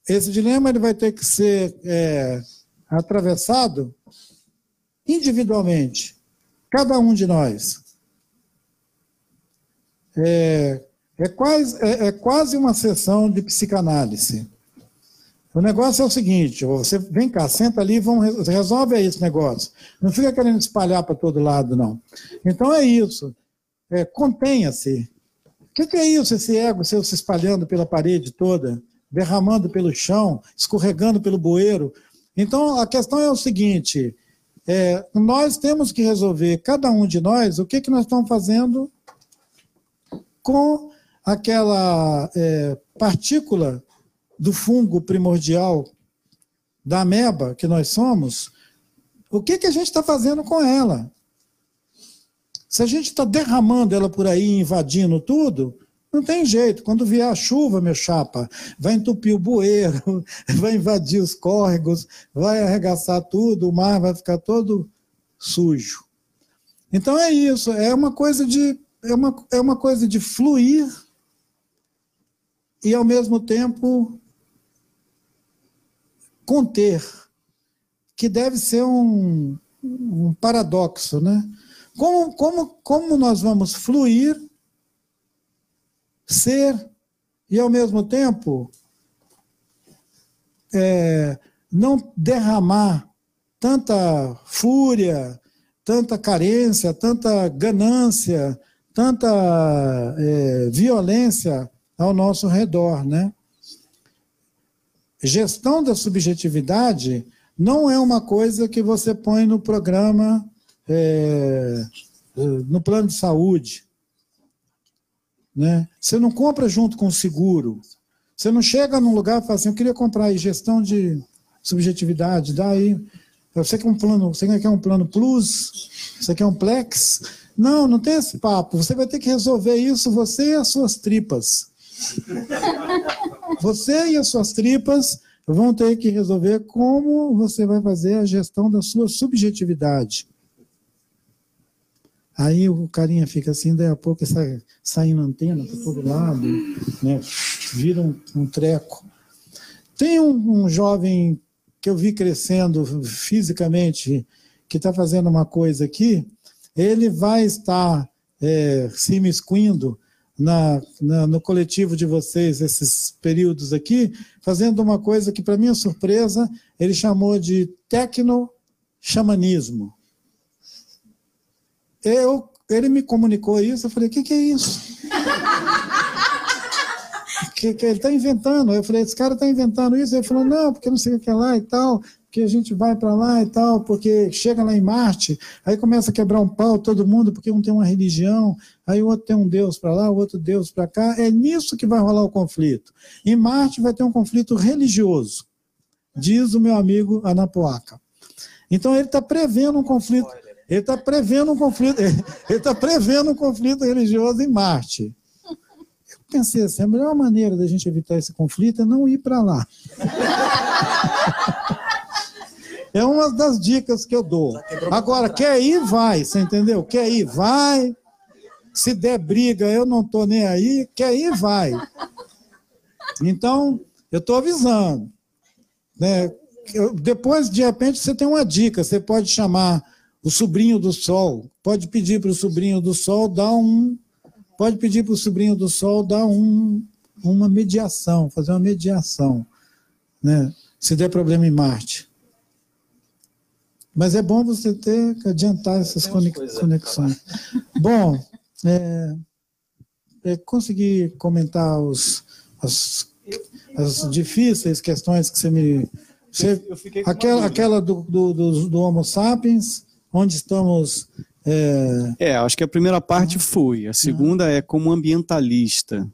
Esse dilema ele vai ter que ser é, atravessado individualmente, cada um de nós. É, é, quase, é, é quase uma sessão de psicanálise. O negócio é o seguinte: você vem cá, senta ali, vamos, resolve aí esse negócio. Não fica querendo espalhar para todo lado, não. Então é isso. É, Contenha-se. O que, que, é isso, esse ego seu se espalhando pela parede toda, derramando pelo chão, escorregando pelo bueiro? Então a questão é o seguinte: é, nós temos que resolver, cada um de nós, o que, que nós estamos fazendo com aquela é, partícula do fungo primordial da ameba que nós somos, o que, que a gente está fazendo com ela? Se a gente está derramando ela por aí, invadindo tudo, não tem jeito. Quando vier a chuva, meu chapa, vai entupir o bueiro, vai invadir os córregos, vai arregaçar tudo, o mar vai ficar todo sujo. Então é isso, é uma coisa de é uma, é uma coisa de fluir e ao mesmo tempo conter, que deve ser um, um paradoxo, né? Como, como, como nós vamos fluir, ser e ao mesmo tempo é, não derramar tanta fúria, tanta carência, tanta ganância, tanta é, violência ao nosso redor, né? Gestão da subjetividade não é uma coisa que você põe no programa, é, no plano de saúde. Né? Você não compra junto com o seguro. Você não chega num lugar e fala assim, eu queria comprar aí gestão de subjetividade, dá aí. Você quer um plano, você quer um plano plus? Você quer um plex? Não, não tem esse papo. Você vai ter que resolver isso, você e as suas tripas. Você e as suas tripas vão ter que resolver como você vai fazer a gestão da sua subjetividade. Aí o carinha fica assim, daí a pouco sai saindo antena para todo lado, né? vira um, um treco. Tem um, um, jovem que eu vi crescendo fisicamente, que está fazendo uma coisa aqui, ele vai estar é, se miscuindo na, na, no coletivo de vocês esses períodos aqui, fazendo uma coisa que, para minha surpresa, ele chamou de tecno-xamanismo. Eu, ele me comunicou isso, eu falei, o que, que é isso? que, que ele está inventando. Eu falei, esse cara está inventando isso. Ele falou, não, porque não sei o que é lá e tal que a gente vai para lá e tal, porque chega lá em Marte, aí começa a quebrar um pau todo mundo, porque um tem uma religião, aí o outro tem um Deus para lá, o outro Deus para cá. É nisso que vai rolar o conflito. Em Marte vai ter um conflito religioso, diz o meu amigo Anapuaca. Então ele está prevendo um conflito. Ele está prevendo um conflito. Ele está prevendo um conflito religioso em Marte. Eu pensei assim, a melhor maneira da gente evitar esse conflito é não ir para lá. É uma das dicas que eu dou. Agora, quer ir, vai, você entendeu? Quer ir, vai. Se der briga, eu não estou nem aí. Quer ir, vai. Então, eu estou avisando. Né? Depois, de repente, você tem uma dica. Você pode chamar o sobrinho do sol. Pode pedir para o sobrinho do sol dar um. Pode pedir para o sobrinho do sol dar um, uma mediação, fazer uma mediação. Né? Se der problema em Marte. Mas é bom você ter que adiantar essas conexões. Bom, é, é conseguir comentar os, as, as difíceis questões que você me. Você, aquela aquela do, do, do, do Homo sapiens, onde estamos. É... é, acho que a primeira parte foi. A segunda é como ambientalista.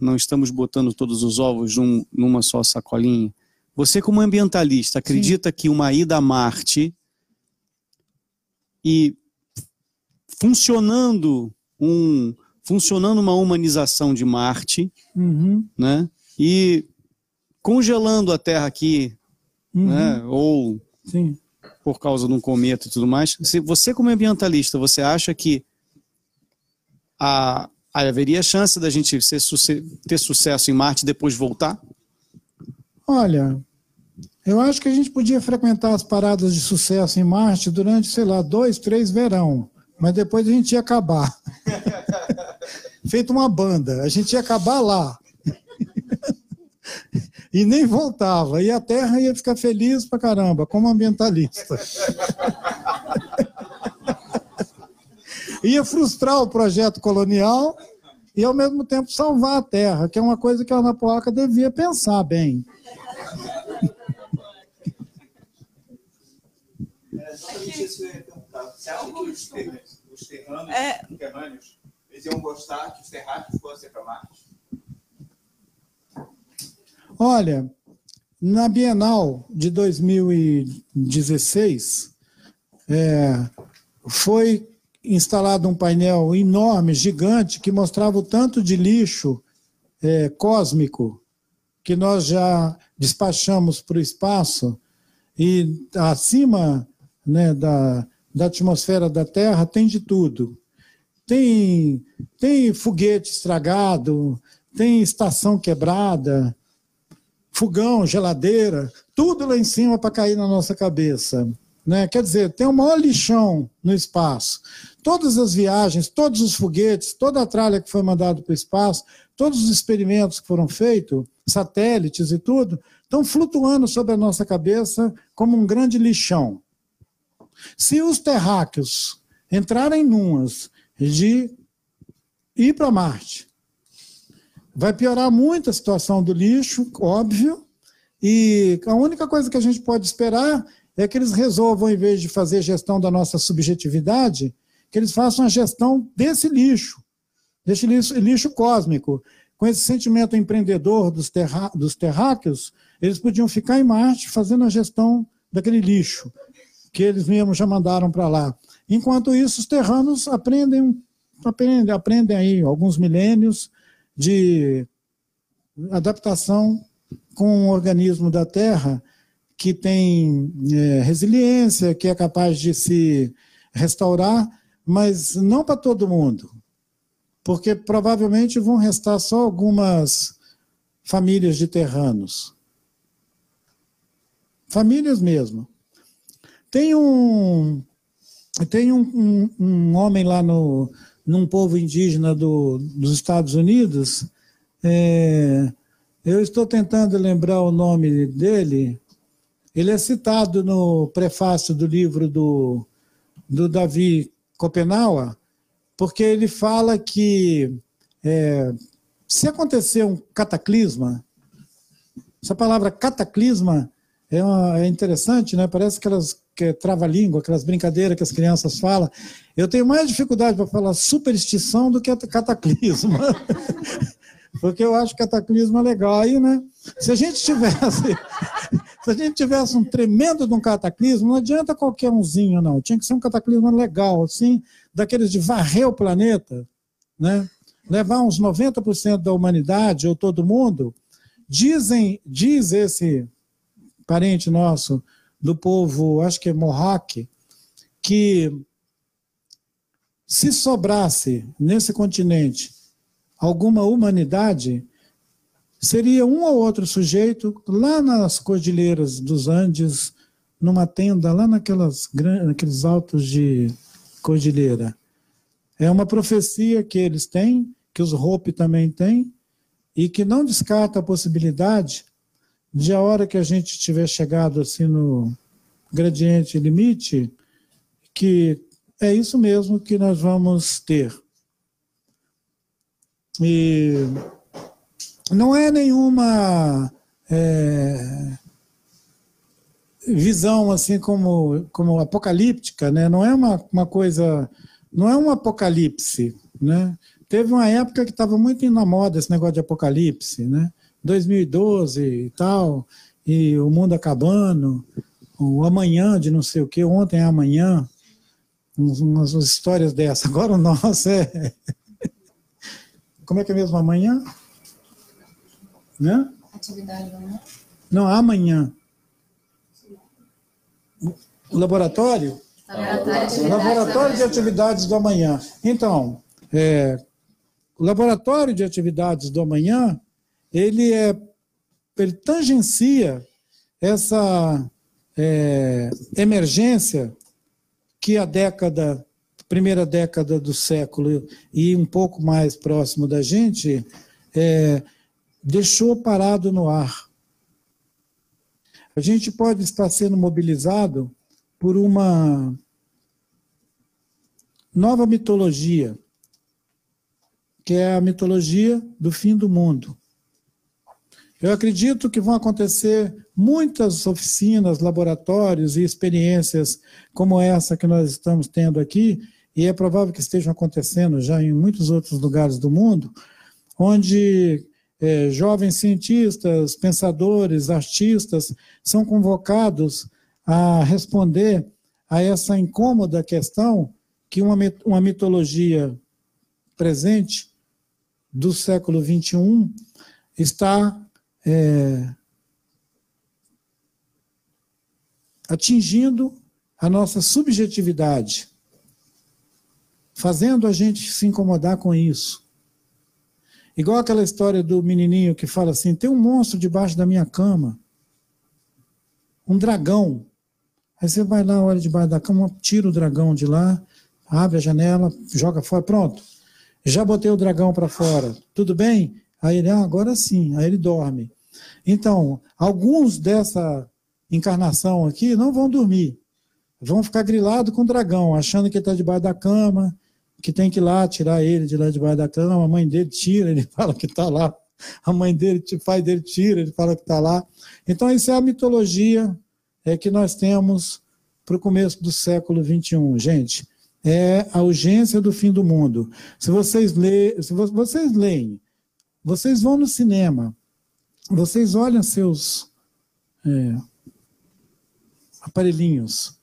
Não estamos botando todos os ovos num, numa só sacolinha. Você, como ambientalista, acredita Sim. que uma ida a Marte e funcionando um funcionando uma humanização de Marte, uhum. né? E congelando a Terra aqui uhum. né? ou Sim. por causa de um cometa e tudo mais. Se você, como ambientalista, você acha que a, haveria chance da gente ser, ter sucesso em Marte e depois voltar? Olha, eu acho que a gente podia frequentar as paradas de sucesso em Marte durante, sei lá, dois, três verão, mas depois a gente ia acabar. Feito uma banda, a gente ia acabar lá. e nem voltava. E a Terra ia ficar feliz pra caramba, como ambientalista. ia frustrar o projeto colonial e, ao mesmo tempo, salvar a Terra, que é uma coisa que a Ana Poaca devia pensar bem. Exatamente isso que eu ia perguntar. Você acha que os, ter, os terranos, é... terrâneos, eles iam gostar que os terráqueos fossem para Marte? Olha, na Bienal de 2016, é, foi instalado um painel enorme, gigante, que mostrava o tanto de lixo é, cósmico que nós já despachamos para o espaço e acima né, da, da atmosfera da Terra tem de tudo. Tem, tem foguete estragado, tem estação quebrada, fogão, geladeira, tudo lá em cima para cair na nossa cabeça. Né? Quer dizer, tem o maior lixão no espaço. Todas as viagens, todos os foguetes, toda a tralha que foi mandada para o espaço, todos os experimentos que foram feitos, satélites e tudo, estão flutuando sobre a nossa cabeça como um grande lixão. Se os terráqueos entrarem numas de ir para Marte, vai piorar muito a situação do lixo, óbvio, e a única coisa que a gente pode esperar é que eles resolvam, em vez de fazer gestão da nossa subjetividade, que eles façam a gestão desse lixo, desse lixo, lixo cósmico. Com esse sentimento empreendedor dos, terra, dos terráqueos, eles podiam ficar em Marte fazendo a gestão daquele lixo que eles mesmos já mandaram para lá. Enquanto isso, os terranos aprendem, aprendem, aprendem aí alguns milênios de adaptação com um organismo da Terra que tem é, resiliência, que é capaz de se restaurar, mas não para todo mundo, porque provavelmente vão restar só algumas famílias de terranos. Famílias mesmo. Tem um, tem um, um, homem lá no, num povo indígena do, dos Estados Unidos, é, eu estou tentando lembrar o nome dele, ele é citado no prefácio do livro do, do Davi Copenaua, porque ele fala que é, se acontecer um cataclisma, essa palavra cataclisma é, uma, é interessante, né? Parece aquelas que é trava-língua, aquelas brincadeiras que as crianças falam. Eu tenho mais dificuldade para falar superstição do que cataclismo. Porque eu acho cataclismo é legal. Aí, né? Se a gente tivesse. Se a gente tivesse um tremendo de um cataclismo, não adianta qualquer umzinho, não. Tinha que ser um cataclismo legal, assim, daqueles de varrer o planeta, né? levar uns 90% da humanidade ou todo mundo. Dizem, diz esse parente nosso do povo, acho que é Mohawk, que se sobrasse nesse continente alguma humanidade, seria um ou outro sujeito lá nas cordilheiras dos Andes, numa tenda lá naquelas, naqueles altos de cordilheira. É uma profecia que eles têm, que os Hope também têm, e que não descarta a possibilidade de a hora que a gente tiver chegado assim no gradiente limite, que é isso mesmo que nós vamos ter. E não é nenhuma é, visão assim como, como apocalíptica, né? não é uma, uma coisa, não é um apocalipse. Né? Teve uma época que estava muito na moda esse negócio de apocalipse, né? 2012 e tal, e o mundo acabando, o amanhã de não sei o que, ontem é amanhã, umas, umas histórias dessas. Agora o nosso é. Como é que é mesmo amanhã? Né? Atividade amanhã? Não, amanhã. O laboratório? Laboratório, laboratório de atividades do amanhã. Então, é, o laboratório de atividades do amanhã, ele é ele tangencia essa é, emergência que a década, primeira década do século e um pouco mais próximo da gente, é, deixou parado no ar. A gente pode estar sendo mobilizado por uma nova mitologia, que é a mitologia do fim do mundo. Eu acredito que vão acontecer muitas oficinas, laboratórios e experiências como essa que nós estamos tendo aqui, e é provável que estejam acontecendo já em muitos outros lugares do mundo, onde é, jovens cientistas, pensadores, artistas são convocados a responder a essa incômoda questão que uma, uma mitologia presente do século XXI está é, atingindo a nossa subjetividade, fazendo a gente se incomodar com isso. Igual aquela história do menininho que fala assim: tem um monstro debaixo da minha cama, um dragão. Aí você vai lá, olha debaixo da cama, tira o dragão de lá, abre a janela, joga fora, pronto. Já botei o dragão para fora, tudo bem? Aí ele, ah, agora sim, aí ele dorme. Então, alguns dessa encarnação aqui não vão dormir, vão ficar grilados com o dragão, achando que ele está debaixo da cama, que tem que ir lá tirar ele de lá debaixo da cama, a mãe dele tira, ele fala que está lá, a mãe dele, o pai dele tira, ele fala que está lá. Então, isso é a mitologia é, que nós temos para o começo do século XXI, gente. É a urgência do fim do mundo. Se vocês, lê, se vocês leem, vocês vão no cinema, vocês olham seus é, aparelhinhos,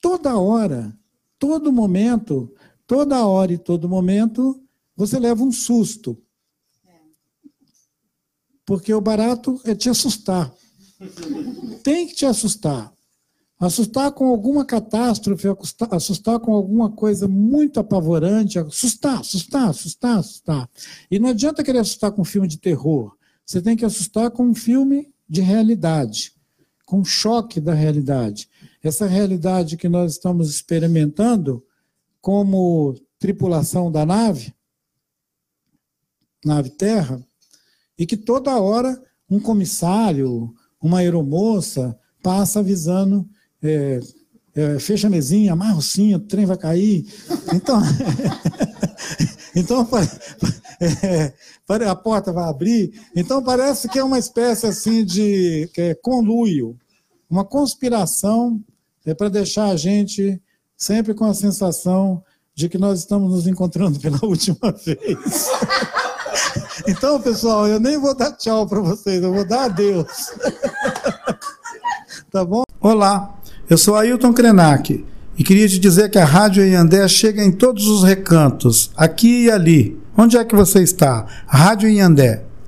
toda hora, todo momento, toda hora e todo momento, você leva um susto. Porque o barato é te assustar. Tem que te assustar. Assustar com alguma catástrofe, assustar com alguma coisa muito apavorante, assustar, assustar, assustar, assustar. E não adianta querer assustar com um filme de terror. Você tem que assustar com um filme de realidade, com um choque da realidade. Essa realidade que nós estamos experimentando como tripulação da nave, nave Terra, e que toda hora um comissário, uma aeromoça passa avisando é, é, fecha a mesinha, amarra o cinto, o trem vai cair. Então, então é, a porta vai abrir. Então parece que é uma espécie assim de é, conluio, uma conspiração é, para deixar a gente sempre com a sensação de que nós estamos nos encontrando pela última vez. Então, pessoal, eu nem vou dar tchau para vocês, eu vou dar adeus. Tá bom? Olá, eu sou Ailton Krenak e queria te dizer que a Rádio Iandé chega em todos os recantos, aqui e ali. Onde é que você está? Rádio Iandé.